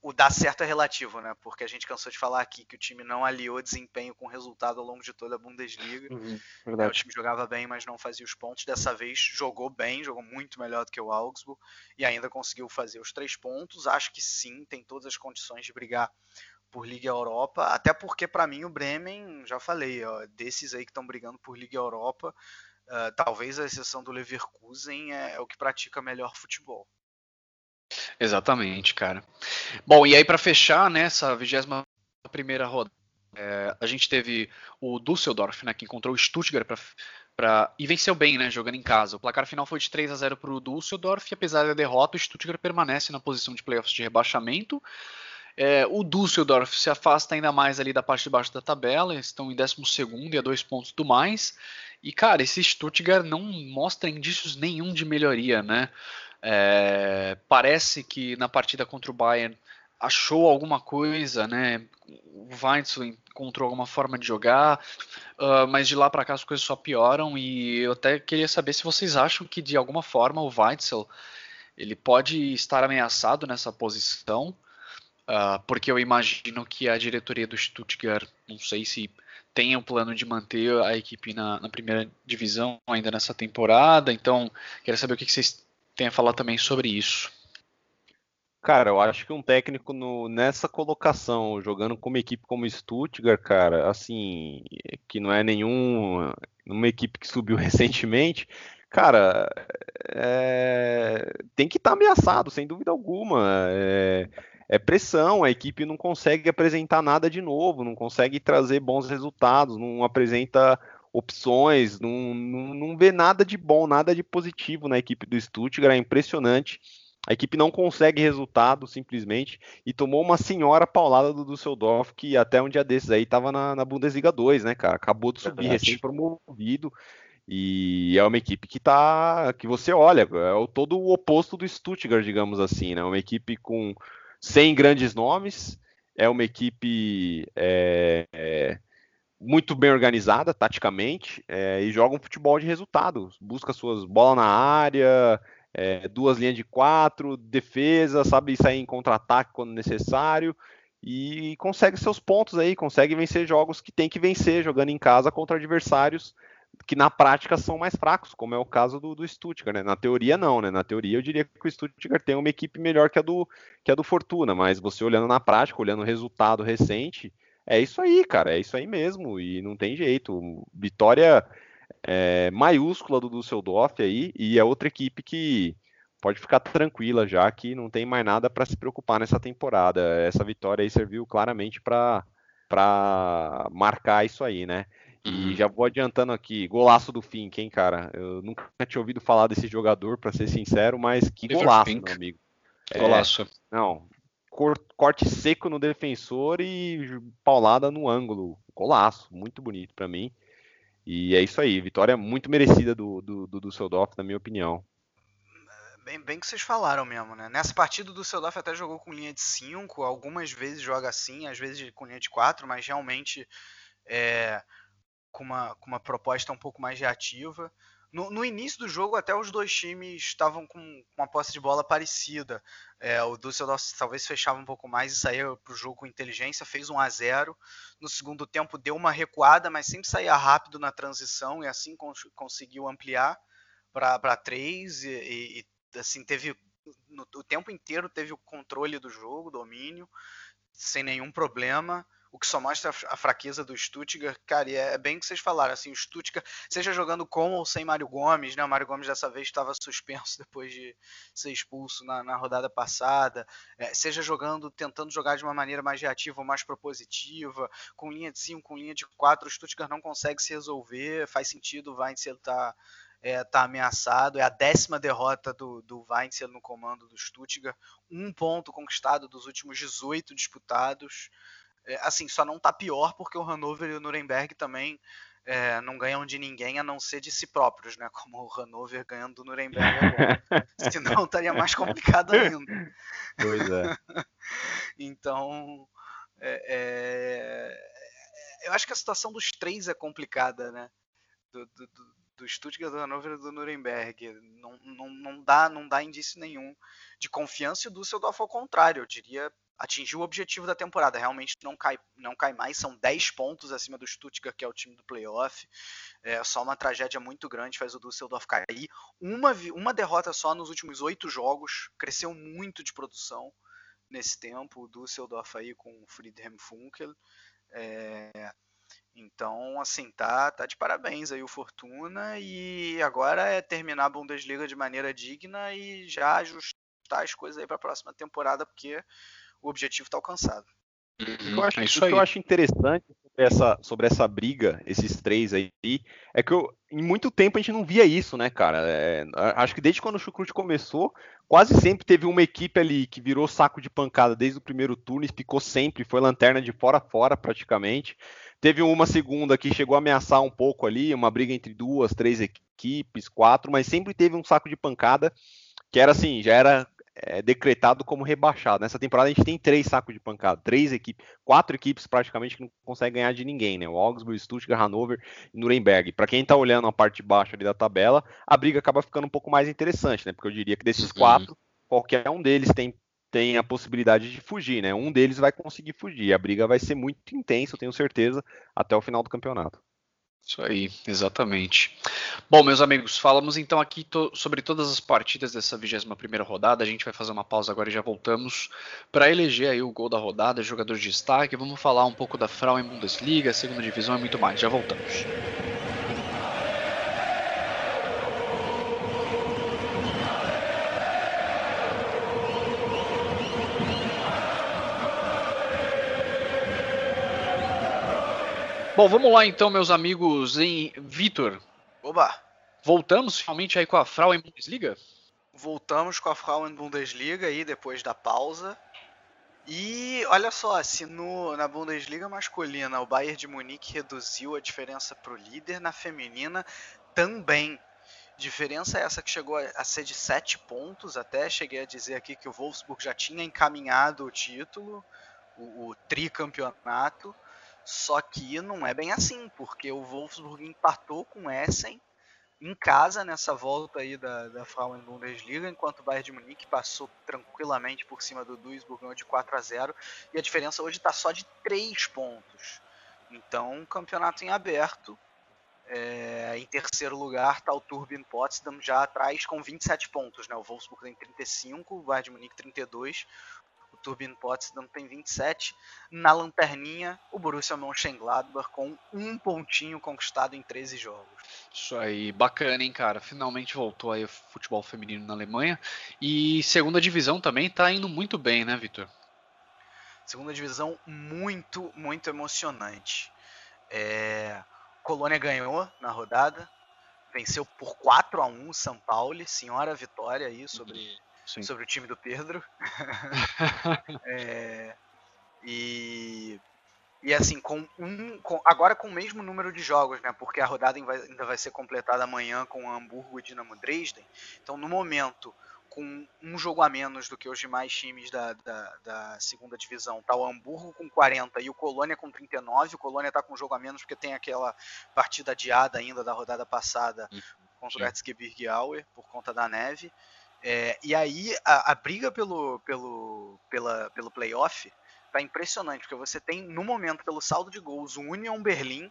[SPEAKER 3] o dar certo é relativo, né? Porque a gente cansou de falar aqui que o time não aliou desempenho com resultado ao longo de toda a Bundesliga. Uhum, é, o time jogava bem, mas não fazia os pontos. Dessa vez jogou bem, jogou muito melhor do que o Augsburg e ainda conseguiu fazer os três pontos. Acho que sim, tem todas as condições de brigar por Liga Europa, até porque para mim o Bremen, já falei, ó, desses aí que estão brigando por Liga Europa, uh, talvez a exceção do Leverkusen é, é o que pratica melhor futebol.
[SPEAKER 1] Exatamente, cara. Bom, e aí para fechar, né, essa 21 primeira rodada, é, a gente teve o Düsseldorf, né, que encontrou o Stuttgart para pra, e venceu bem, né, jogando em casa. O placar final foi de 3 a 0 para o Düsseldorf e apesar da derrota, o Stuttgart permanece na posição de playoffs de rebaixamento. É, o Düsseldorf se afasta ainda mais ali da parte de baixo da tabela, estão em 12 e a dois pontos do mais. E cara, esse Stuttgart não mostra indícios nenhum de melhoria, né? É, parece que na partida contra o Bayern achou alguma coisa, né? O Weitzel encontrou alguma forma de jogar, uh, mas de lá para cá as coisas só pioram e eu até queria saber se vocês acham que de alguma forma o Weitzel ele pode estar ameaçado nessa posição, uh, porque eu imagino que a diretoria do Stuttgart, não sei se tem o plano de manter a equipe na, na primeira divisão ainda nessa temporada, então queria saber o que, que vocês tenha falado também sobre isso.
[SPEAKER 2] Cara, eu acho que um técnico no, nessa colocação, jogando com uma equipe como Stuttgart, cara, assim, que não é nenhum uma equipe que subiu recentemente, cara, é, tem que estar tá ameaçado, sem dúvida alguma. É, é, pressão, a equipe não consegue apresentar nada de novo, não consegue trazer bons resultados, não apresenta opções, não, não, não vê nada de bom, nada de positivo na equipe do Stuttgart, é impressionante. A equipe não consegue resultado, simplesmente, e tomou uma senhora paulada do Düsseldorf, que até um dia desses aí estava na, na, Bundesliga 2, né, cara? Acabou de subir, recém-promovido, e é uma equipe que tá, que você olha, é o, todo o oposto do Stuttgart, digamos assim, né? Uma equipe com sem grandes nomes, é uma equipe é, é, muito bem organizada taticamente é, e joga um futebol de resultado. Busca suas bolas na área, é, duas linhas de quatro, defesa, sabe sair em contra-ataque quando necessário e consegue seus pontos aí, consegue vencer jogos que tem que vencer jogando em casa contra adversários que na prática são mais fracos, como é o caso do, do Stuttgart, né? Na teoria não, né? Na teoria eu diria que o Stuttgart tem uma equipe melhor que a do que a do Fortuna, mas você olhando na prática, olhando o resultado recente, é isso aí, cara, é isso aí mesmo, e não tem jeito. Vitória é, maiúscula do Düsseldorf aí, e é outra equipe que pode ficar tranquila já que não tem mais nada para se preocupar nessa temporada. Essa vitória aí serviu claramente para marcar isso aí, né? E uhum. já vou adiantando aqui, golaço do Fink, hein, cara? Eu nunca tinha ouvido falar desse jogador, para ser sincero, mas que golaço, meu amigo.
[SPEAKER 1] É, golaço.
[SPEAKER 2] Não, corte seco no defensor e paulada no ângulo. Golaço, muito bonito para mim. E é isso aí, vitória muito merecida do, do, do Düsseldorf, na minha opinião.
[SPEAKER 3] Bem, bem que vocês falaram mesmo, né? Nessa partida o Düsseldorf até jogou com linha de 5, algumas vezes joga assim, às vezes com linha de 4, mas realmente é, com, uma, com uma proposta um pouco mais reativa. No, no, início do jogo, até os dois times estavam com uma posse de bola parecida. É, o Düsseldorf talvez fechava um pouco mais e saía para o jogo com inteligência, fez 1 a 0 No segundo tempo, deu uma recuada, mas sempre saía rápido na transição e assim cons conseguiu ampliar para 3. E, e, e, assim, teve no, o tempo inteiro teve o controle do jogo, domínio, sem nenhum problema o que só mostra a fraqueza do Stuttgart, cara, e é bem o que vocês falaram, assim, o Stuttgart, seja jogando com ou sem Mário Gomes, né, o Mário Gomes dessa vez estava suspenso depois de ser expulso na, na rodada passada, é, seja jogando, tentando jogar de uma maneira mais reativa ou mais propositiva, com linha de 5, com linha de 4, o Stuttgart não consegue se resolver, faz sentido Weinzel tá é, tá ameaçado. É a décima derrota do, do Weinzel no comando do Stuttgart. Um ponto conquistado dos últimos 18 disputados. É, assim, só não tá pior porque o Hannover e o Nuremberg também é, não ganham de ninguém a não ser de si próprios, né? Como o Hannover ganhando do Nuremberg agora. Senão estaria mais complicado ainda.
[SPEAKER 2] Pois é.
[SPEAKER 3] então, é, é, eu acho que a situação dos três é complicada, né? Do, do, do Stuttgart, do Hannover e do Nuremberg. Não, não, não, dá, não dá indício nenhum de confiança e o Düsseldorf ao contrário. Eu diria atingiu o objetivo da temporada. Realmente não cai, não cai mais, são 10 pontos acima do Stuttgart, que é o time do playoff. É só uma tragédia muito grande faz o Düsseldorf cair. Uma, uma derrota só nos últimos oito jogos, cresceu muito de produção nesse tempo. O Düsseldorf aí com o Friedhelm Funkel. É, então, assim, tá, tá de parabéns aí o Fortuna e agora é terminar a Bundesliga de maneira digna e já ajustar as coisas aí para a próxima temporada, porque o objetivo está alcançado.
[SPEAKER 2] Uhum, eu acho, é isso o que eu acho interessante sobre essa, sobre essa briga, esses três aí, é que eu, em muito tempo a gente não via isso, né, cara? É, acho que desde quando o Chucrute começou, quase sempre teve uma equipe ali que virou saco de pancada desde o primeiro turno, e ficou sempre, foi lanterna de fora a fora praticamente. Teve uma segunda que chegou a ameaçar um pouco ali, uma briga entre duas, três equipes, quatro, mas sempre teve um saco de pancada que era assim, já era é, decretado como rebaixado. Nessa temporada a gente tem três sacos de pancada, três equipes, quatro equipes praticamente que não conseguem ganhar de ninguém, né? O Augsburg, Stuttgart, Hannover e Nuremberg. Para quem está olhando a parte de baixo ali da tabela, a briga acaba ficando um pouco mais interessante, né? Porque eu diria que desses uhum. quatro, qualquer um deles tem tem a possibilidade de fugir, né? Um deles vai conseguir fugir. A briga vai ser muito intensa, eu tenho certeza, até o final do campeonato.
[SPEAKER 1] Isso aí, exatamente. Bom, meus amigos, falamos então aqui to sobre todas as partidas dessa 21 primeira rodada. A gente vai fazer uma pausa agora e já voltamos para eleger aí o gol da rodada, jogador de destaque. Vamos falar um pouco da Frauen Bundesliga, segunda divisão e muito mais. Já voltamos. Bom, vamos lá então, meus amigos, em Vitor.
[SPEAKER 3] Oba!
[SPEAKER 1] Voltamos finalmente aí com a Frauen Bundesliga?
[SPEAKER 3] Voltamos com a Frauen Bundesliga aí depois da pausa. E olha só, se no, na Bundesliga masculina o Bayern de Munique reduziu a diferença para o líder, na feminina também. Diferença é essa que chegou a ser de 7 pontos, até cheguei a dizer aqui que o Wolfsburg já tinha encaminhado o título, o, o tricampeonato. Só que não é bem assim, porque o Wolfsburg empatou com Essen em casa nessa volta aí da, da Frauen Bundesliga, enquanto o Bayern de Munique passou tranquilamente por cima do Duisburg, de 4 a 0 e a diferença hoje está só de 3 pontos. Então, campeonato em aberto. É, em terceiro lugar está o Turbin Potsdam já atrás com 27 pontos. Né? O Wolfsburg tem 35, o Bayern de Munique 32, Turbine Potsdam tem 27. Na lanterninha, o Borussia Mönchengladbach com um pontinho conquistado em 13 jogos.
[SPEAKER 1] Isso aí, bacana, hein, cara? Finalmente voltou aí o futebol feminino na Alemanha. E segunda divisão também tá indo muito bem, né, Vitor?
[SPEAKER 3] Segunda divisão muito, muito emocionante. É... Colônia ganhou na rodada, venceu por 4 a 1 o São Paulo, senhora vitória aí sobre Sim. sobre o time do Pedro. é, e, e assim, com um. Com, agora com o mesmo número de jogos, né? Porque a rodada ainda vai ser completada amanhã com o Hamburgo e Dinamo Dresden. Então, no momento, com um jogo a menos do que os demais times da, da, da, segunda divisão. Tá o Hamburgo com 40 e o Colônia com 39. O Colônia tá com um jogo a menos porque tem aquela partida adiada ainda da rodada passada uhum. contra o Erzgebirge Aue por conta da neve. É, e aí a, a, briga pelo, pelo, pela, pelo playoff tá impressionante, porque você tem, no momento, pelo saldo de gols, o Union Berlim.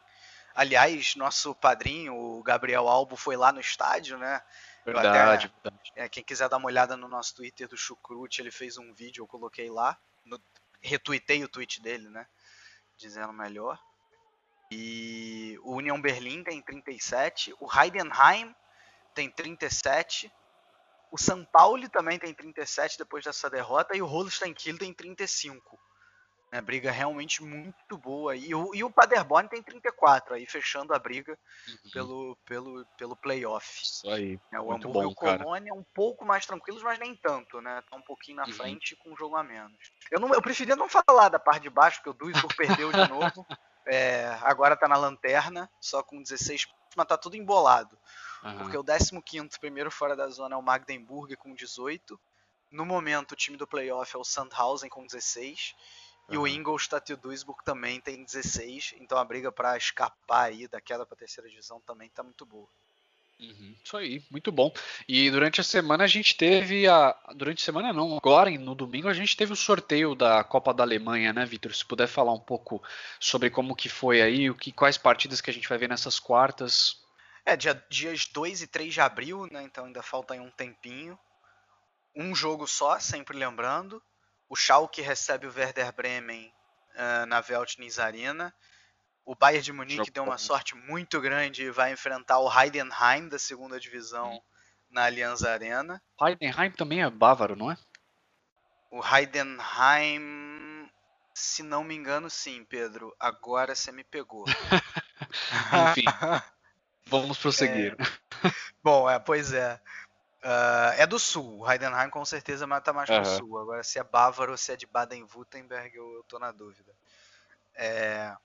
[SPEAKER 3] Aliás, nosso padrinho, o Gabriel Albo, foi lá no estádio, né?
[SPEAKER 1] Verdade, até,
[SPEAKER 3] verdade. É, quem quiser dar uma olhada no nosso Twitter do Chucrute, ele fez um vídeo, eu coloquei lá. No, retuitei o tweet dele, né? Dizendo melhor. E o Union Berlim tem 37, o Heidenheim tem 37, o São Paulo também tem 37 depois dessa derrota e o Holstein Kiel tem 35. É, briga realmente muito boa. E o, e o Paderborn tem 34, aí fechando a briga uhum. pelo, pelo, pelo playoff.
[SPEAKER 1] Isso aí.
[SPEAKER 3] É, o muito Hamburgo bom, e o Colônia um pouco mais tranquilos, mas nem tanto, né? Tá um pouquinho na uhum. frente com um jogo a menos. Eu, não, eu preferia não falar da parte de baixo, porque o Duisburg perdeu de novo. é, agora está na lanterna, só com 16 pontos, mas tá tudo embolado. Uhum. Porque o 15 primeiro fora da zona é o Magdeburg com 18. No momento, o time do playoff é o Sandhausen com 16. Uhum. E o Ingolstadt e o Duisburg também tem 16. Então a briga para escapar aí da queda para a terceira divisão também está muito boa.
[SPEAKER 1] Uhum, isso aí, muito bom. E durante a semana a gente teve a. Durante a semana não, agora no domingo a gente teve o sorteio da Copa da Alemanha, né, Vitor? Se puder falar um pouco sobre como que foi aí, o que, quais partidas que a gente vai ver nessas quartas.
[SPEAKER 3] É, dia, dias 2 e 3 de abril, né? Então ainda falta aí um tempinho. Um jogo só, sempre lembrando. O Schalke recebe o Werder Bremen uh, na Veltins Arena. O Bayern de Munique deu uma sorte muito grande e vai enfrentar o Heidenheim da segunda divisão hum. na Allianz Arena.
[SPEAKER 1] Heidenheim também é bávaro, não é?
[SPEAKER 3] O Heidenheim, se não me engano, sim, Pedro. Agora você me pegou.
[SPEAKER 1] Enfim, vamos prosseguir.
[SPEAKER 3] É... Bom, é, pois é. Uh, é do sul. Heidenheim com certeza tá mais uhum. pro sul. Agora, se é bávaro ou se é de Baden-Württemberg, eu, eu tô na dúvida. É...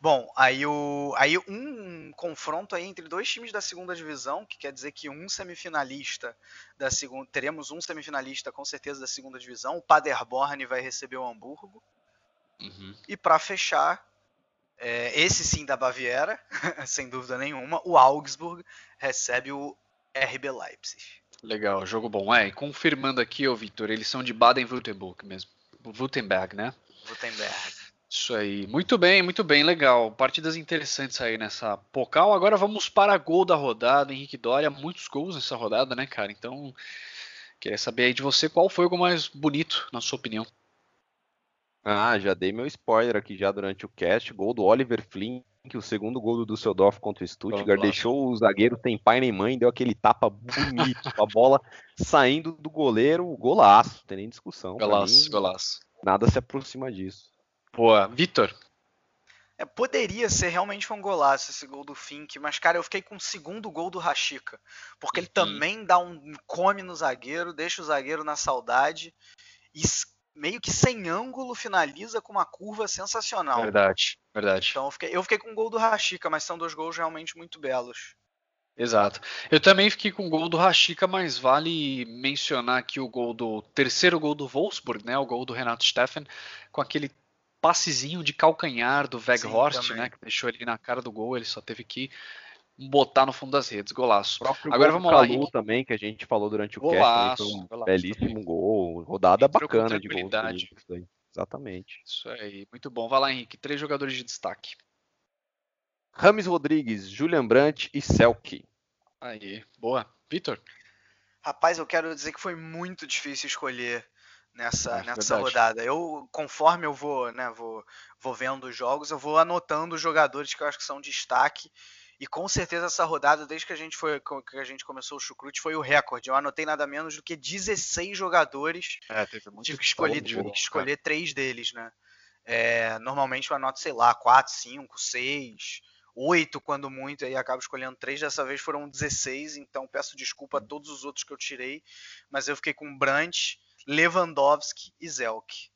[SPEAKER 3] Bom, aí, o, aí um confronto aí entre dois times da segunda divisão, que quer dizer que um semifinalista da segunda. Teremos um semifinalista com certeza da segunda divisão. O Paderborn vai receber o Hamburgo. Uhum. E para fechar, é, esse sim da Baviera, sem dúvida nenhuma, o Augsburg recebe o RB Leipzig.
[SPEAKER 1] Legal, jogo bom. É, e confirmando aqui, ô Vitor, eles são de Baden-Württemberg mesmo. Württemberg, né?
[SPEAKER 3] Württemberg.
[SPEAKER 1] Isso aí. Muito bem, muito bem, legal. Partidas interessantes aí nessa Pocal. Agora vamos para gol da rodada. Henrique Dória, muitos gols nessa rodada, né, cara? Então, queria saber aí de você qual foi o gol mais bonito, na sua opinião.
[SPEAKER 2] Ah, já dei meu spoiler aqui já durante o cast. Gol do Oliver Flynn, que o segundo gol do Düsseldorf contra o Stuttgart deixou o zagueiro sem pai nem mãe, deu aquele tapa bonito, a bola saindo do goleiro, golaço, não tem nem discussão.
[SPEAKER 1] Golaço, mim, golaço.
[SPEAKER 2] Nada se aproxima disso.
[SPEAKER 1] Boa. Vitor?
[SPEAKER 3] É, poderia ser realmente um golaço esse gol do Fink, mas cara, eu fiquei com o segundo gol do Rashica, porque ele uhum. também dá um come no zagueiro, deixa o zagueiro na saudade e meio que sem ângulo finaliza com uma curva sensacional.
[SPEAKER 1] Verdade, verdade.
[SPEAKER 3] Então eu fiquei, eu fiquei com o gol do Rashica, mas são dois gols realmente muito belos.
[SPEAKER 1] Exato. Eu também fiquei com o gol do Rashica, mas vale mencionar aqui o gol do terceiro gol do Wolfsburg, né? O gol do Renato Steffen, com aquele passezinho de calcanhar do Weghorst, né? Que deixou ele na cara do gol, ele só teve que botar no fundo das redes, golaço.
[SPEAKER 2] Agora vamos lá. Calu também, que a gente falou durante o golaço, cast, foi um belíssimo também. gol, rodada Entrou bacana de gol. Exatamente.
[SPEAKER 1] Isso aí, muito bom. Vai lá, Henrique, três jogadores de destaque.
[SPEAKER 2] Rames Rodrigues, Julian Brandt e Selke.
[SPEAKER 1] Aí, boa. Vitor?
[SPEAKER 3] Rapaz, eu quero dizer que foi muito difícil escolher nessa, é, nessa rodada. Eu, conforme eu vou, né, vou, vou vendo os jogos, eu vou anotando os jogadores que eu acho que são destaque. E com certeza essa rodada, desde que a gente foi que a gente começou o chucrute, foi o recorde. Eu anotei nada menos do que 16 jogadores.
[SPEAKER 1] É, teve muito
[SPEAKER 3] tive que escolher, tive que escolher três deles, né? É, normalmente eu anoto, sei lá, 4, 5, 6, 8 quando muito, aí acabo escolhendo três. Dessa vez foram 16, então peço desculpa a todos os outros que eu tirei. Mas eu fiquei com Brandt, Lewandowski e Zelk.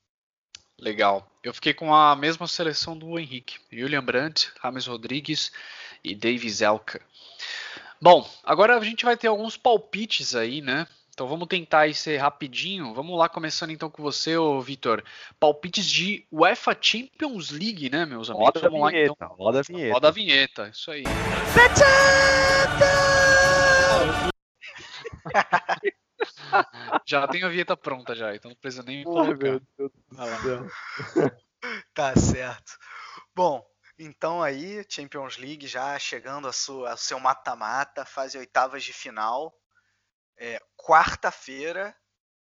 [SPEAKER 1] Legal. Eu fiquei com a mesma seleção do Henrique. Julian Brandt, Rames Rodrigues e Dave Zelka. Bom, agora a gente vai ter alguns palpites aí, né? Então vamos tentar ser rapidinho. Vamos lá, começando então com você, ô Vitor. Palpites de UEFA Champions League, né, meus amigos?
[SPEAKER 2] Roda
[SPEAKER 1] vamos
[SPEAKER 2] a vinheta, lá então. Roda a vinheta.
[SPEAKER 1] Roda a vinheta, isso aí. já tenho a vinheta pronta já, então não precisa nem me colocar. Meu Deus do céu.
[SPEAKER 3] tá certo. Bom, então aí, Champions League já chegando a sua, ao seu mata-mata, fase oitavas de final. É, Quarta-feira,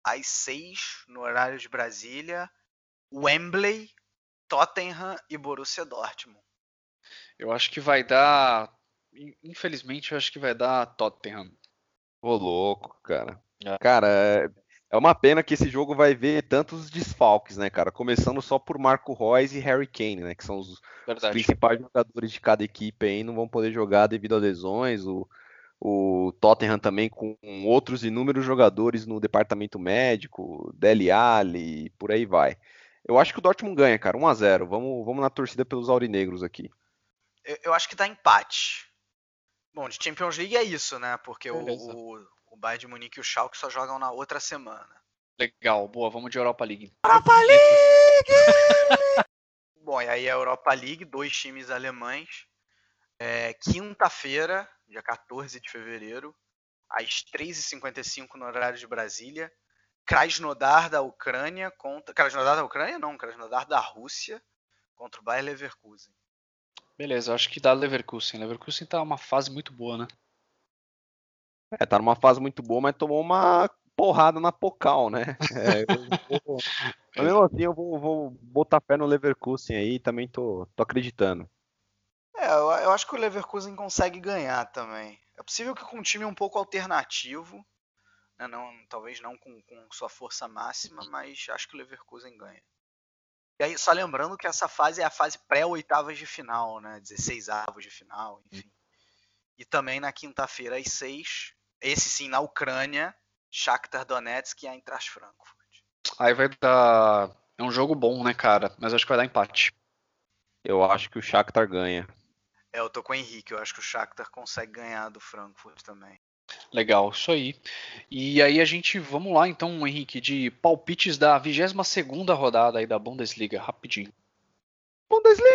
[SPEAKER 3] às seis, no horário de Brasília, Wembley, Tottenham e Borussia Dortmund.
[SPEAKER 1] Eu acho que vai dar. Infelizmente, eu acho que vai dar Tottenham.
[SPEAKER 2] Ô, louco, cara. É. Cara, é, é uma pena que esse jogo vai ver tantos desfalques, né, cara? Começando só por Marco Reus e Harry Kane, né? Que são os, os, principais jogadores de cada equipe aí, não vão poder jogar devido a lesões. O, o Tottenham também com outros inúmeros jogadores no departamento médico, Dele Alli, por aí vai. Eu acho que o Dortmund ganha, cara, 1 a 0 Vamos, vamos na torcida pelos aurinegros aqui.
[SPEAKER 3] Eu, eu acho que dá empate. Bom, de Champions League é isso, né? Porque o, o, o Bayern de Munique e o Schalke só jogam na outra semana.
[SPEAKER 1] Legal, boa, vamos de Europa League.
[SPEAKER 3] Europa League! Bom, e aí a Europa League, dois times alemães. É, Quinta-feira, dia 14 de fevereiro, às 3h55 no horário de Brasília. Krasnodar da Ucrânia contra. Krasnodar da Ucrânia? Não, Krasnodar da Rússia contra o Bayer Leverkusen.
[SPEAKER 1] Beleza, acho que dá Leverkusen. Leverkusen tá uma fase muito boa, né?
[SPEAKER 2] É, tá numa fase muito boa, mas tomou uma porrada na Pocal, né? É, eu vou... mas mesmo assim, eu vou, vou, botar fé no Leverkusen aí, também tô, tô acreditando.
[SPEAKER 3] É, eu, eu, acho que o Leverkusen consegue ganhar também. É possível que com um time um pouco alternativo, né, não, talvez não com, com, sua força máxima, mas acho que o Leverkusen ganha. E aí, só lembrando que essa fase é a fase pré-oitavas de final, né? 16 avos de final, enfim. E também na quinta-feira, às 6, esse sim na Ucrânia, Shakhtar Donetsk e Eintracht Frankfurt.
[SPEAKER 1] Aí vai dar. É um jogo bom, né, cara? Mas acho que vai dar empate.
[SPEAKER 2] Eu acho que o Shakhtar ganha.
[SPEAKER 3] É, eu tô com o Henrique. Eu acho que o Shakhtar consegue ganhar do Frankfurt também.
[SPEAKER 1] Legal, isso aí. E aí a gente, vamos lá então, Henrique, de palpites da 22ª rodada aí da Bundesliga, rapidinho.
[SPEAKER 2] Bundesliga!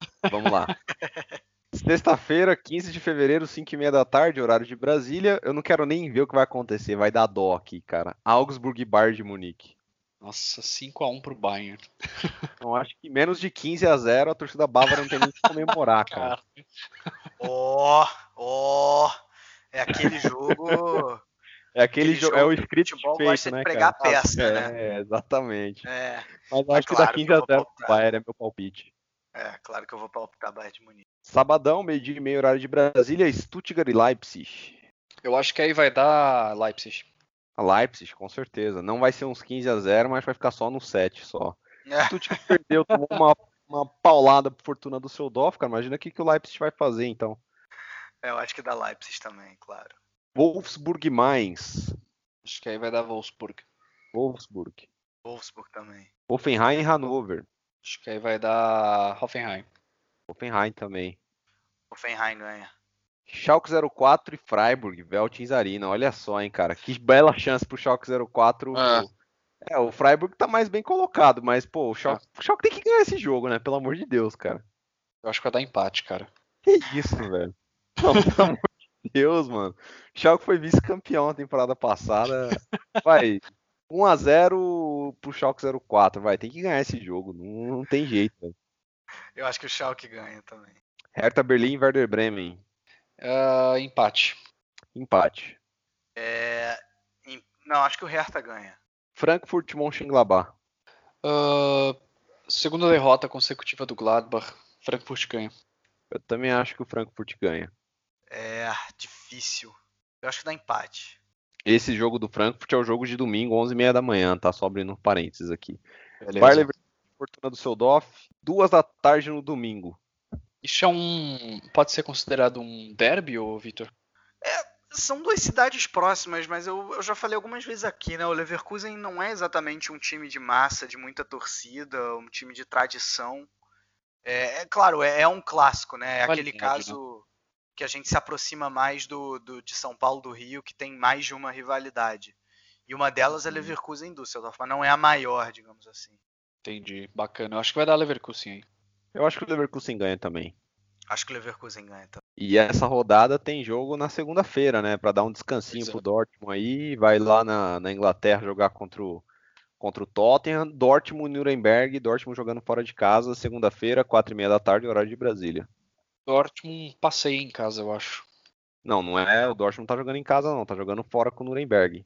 [SPEAKER 2] Vamos lá. Sexta-feira, 15 de fevereiro, 5 e meia da tarde, horário de Brasília. Eu não quero nem ver o que vai acontecer, vai dar dó aqui, cara. Augsburg Bar de Munique.
[SPEAKER 1] Nossa, 5x1 pro Bayern.
[SPEAKER 2] Então acho que menos de 15 a 0 a torcida bávara não tem nem que comemorar, cara.
[SPEAKER 3] Ó, ó, é aquele jogo...
[SPEAKER 2] É aquele, aquele jogo, é o script feito,
[SPEAKER 3] gosta
[SPEAKER 2] né,
[SPEAKER 3] de pregar
[SPEAKER 2] cara?
[SPEAKER 3] peça,
[SPEAKER 2] é,
[SPEAKER 3] né?
[SPEAKER 2] É, exatamente.
[SPEAKER 3] É.
[SPEAKER 2] Mas acho que dá 15 a 0 pro Bayern, é meu palpite.
[SPEAKER 3] É, claro que eu vou palpitar Bayern de Munique.
[SPEAKER 2] Sabadão, meio-dia e meio, horário de Brasília, Stuttgart e Leipzig.
[SPEAKER 1] Eu acho que aí vai dar Leipzig.
[SPEAKER 2] A Leipzig, com certeza. Não vai ser uns 15 a 0 mas vai ficar só no 7 só. É. Stuttgart perdeu, tomou uma, uma paulada por fortuna do seu Doff, cara. Imagina o que, que o Leipzig vai fazer, então.
[SPEAKER 3] É, eu acho que dá Leipzig também, claro.
[SPEAKER 2] Wolfsburg Mainz.
[SPEAKER 1] Acho que aí vai dar Wolfsburg.
[SPEAKER 2] Wolfsburg.
[SPEAKER 3] Wolfsburg também.
[SPEAKER 2] Hoffenheim e Hannover.
[SPEAKER 1] Acho que aí vai dar Hoffenheim.
[SPEAKER 2] Hoffenheim também.
[SPEAKER 3] Hoffenheim ganha.
[SPEAKER 2] Schalke 04 e Freiburg, Veltins Arena. Olha só, hein, cara. Que bela chance pro Schalke 04. Ah. É, o Freiburg tá mais bem colocado, mas, pô, o Schalke, ah. o Schalke tem que ganhar esse jogo, né? Pelo amor de Deus, cara.
[SPEAKER 1] Eu acho que vai dar empate, cara.
[SPEAKER 2] Que isso, velho. Não, pelo amor de Deus, mano. O Schalke foi vice-campeão na temporada passada. Vai, 1x0 pro Schalke 04, vai. Tem que ganhar esse jogo. Não, não tem jeito, velho.
[SPEAKER 3] Eu acho que o Schalke ganha também.
[SPEAKER 2] Hertha Berlim e Werder Bremen.
[SPEAKER 1] Uh, empate.
[SPEAKER 2] Empate.
[SPEAKER 3] É... Não, acho que o Hertha ganha.
[SPEAKER 2] Frankfurt Mönchengladbach.
[SPEAKER 1] Uh, segunda derrota consecutiva do Gladbach. Frankfurt ganha.
[SPEAKER 2] Eu também acho que o Frankfurt ganha.
[SPEAKER 3] É difícil. Eu acho que dá empate.
[SPEAKER 2] Esse jogo do Frankfurt é o jogo de domingo, 11h30 da manhã, tá? Só abrindo parênteses aqui.
[SPEAKER 1] Beleza.
[SPEAKER 2] Fortuna do Seudorf, duas da tarde no domingo.
[SPEAKER 1] Isso é um. Pode ser considerado um derby, ou Vitor?
[SPEAKER 3] É, são duas cidades próximas, mas eu, eu, já falei algumas vezes aqui, né? O Leverkusen não é exatamente um time de massa, de muita torcida, um time de tradição. É, é claro, é, é, um clássico, né? É aquele né? caso né? Que a gente se aproxima mais do, do, de São Paulo do Rio, que tem mais de uma rivalidade. E uma delas é uhum. Leverkusen e Düsseldorf, mas não é a maior, digamos assim.
[SPEAKER 1] Entendi, bacana. Eu acho que vai dar Leverkusen aí.
[SPEAKER 2] Eu acho que o Leverkusen ganha também.
[SPEAKER 3] Acho que o Leverkusen ganha também.
[SPEAKER 2] E essa rodada tem jogo na segunda-feira, né? Para dar um descansinho Exato. pro Dortmund aí. Vai lá na, na Inglaterra jogar contra o, contra o Tottenham. Dortmund, Nuremberg. Dortmund jogando fora de casa. Segunda-feira, quatro e meia da tarde, horário de Brasília.
[SPEAKER 1] Dortmund passei em casa, eu acho.
[SPEAKER 2] Não, não é. O Dortmund tá jogando em casa, não. Tá jogando fora com o Nuremberg.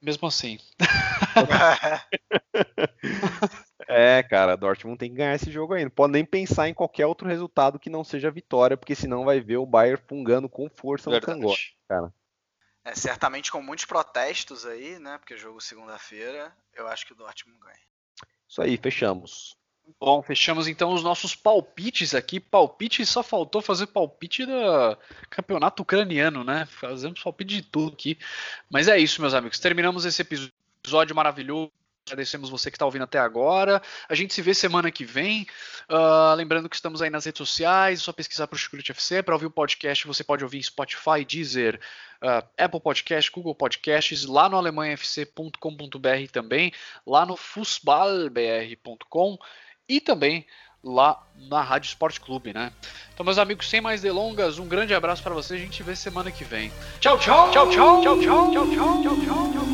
[SPEAKER 1] Mesmo assim.
[SPEAKER 2] É, cara, Dortmund tem que ganhar esse jogo aí. Não pode nem pensar em qualquer outro resultado que não seja vitória, porque senão vai ver o Bayern fungando com força Verdade. no cangote, cara.
[SPEAKER 3] É, certamente com muitos protestos aí, né? Porque jogo segunda-feira, eu acho que o Dortmund ganha.
[SPEAKER 2] Isso aí, fechamos.
[SPEAKER 1] Bom, fechamos então os nossos palpites aqui. Palpite só faltou fazer palpite do campeonato ucraniano, né? Fazemos palpite de tudo aqui. Mas é isso, meus amigos. Terminamos esse episódio maravilhoso Agradecemos você que está ouvindo até agora. A gente se vê semana que vem. Uh, lembrando que estamos aí nas redes sociais, é só pesquisar para o Chucrute FC. Para ouvir o podcast, você pode ouvir em Spotify, Deezer, uh, Apple Podcast, Google Podcasts, lá no alemanhafc.com.br também, lá no fußballbr.com e também lá na Rádio Esporte Clube, né? Então, meus amigos, sem mais delongas, um grande abraço para vocês. A gente vê semana que vem. Tchau, tchau, tchau, tchau, tchau, tchau, tchau, tchau, tchau, tchau.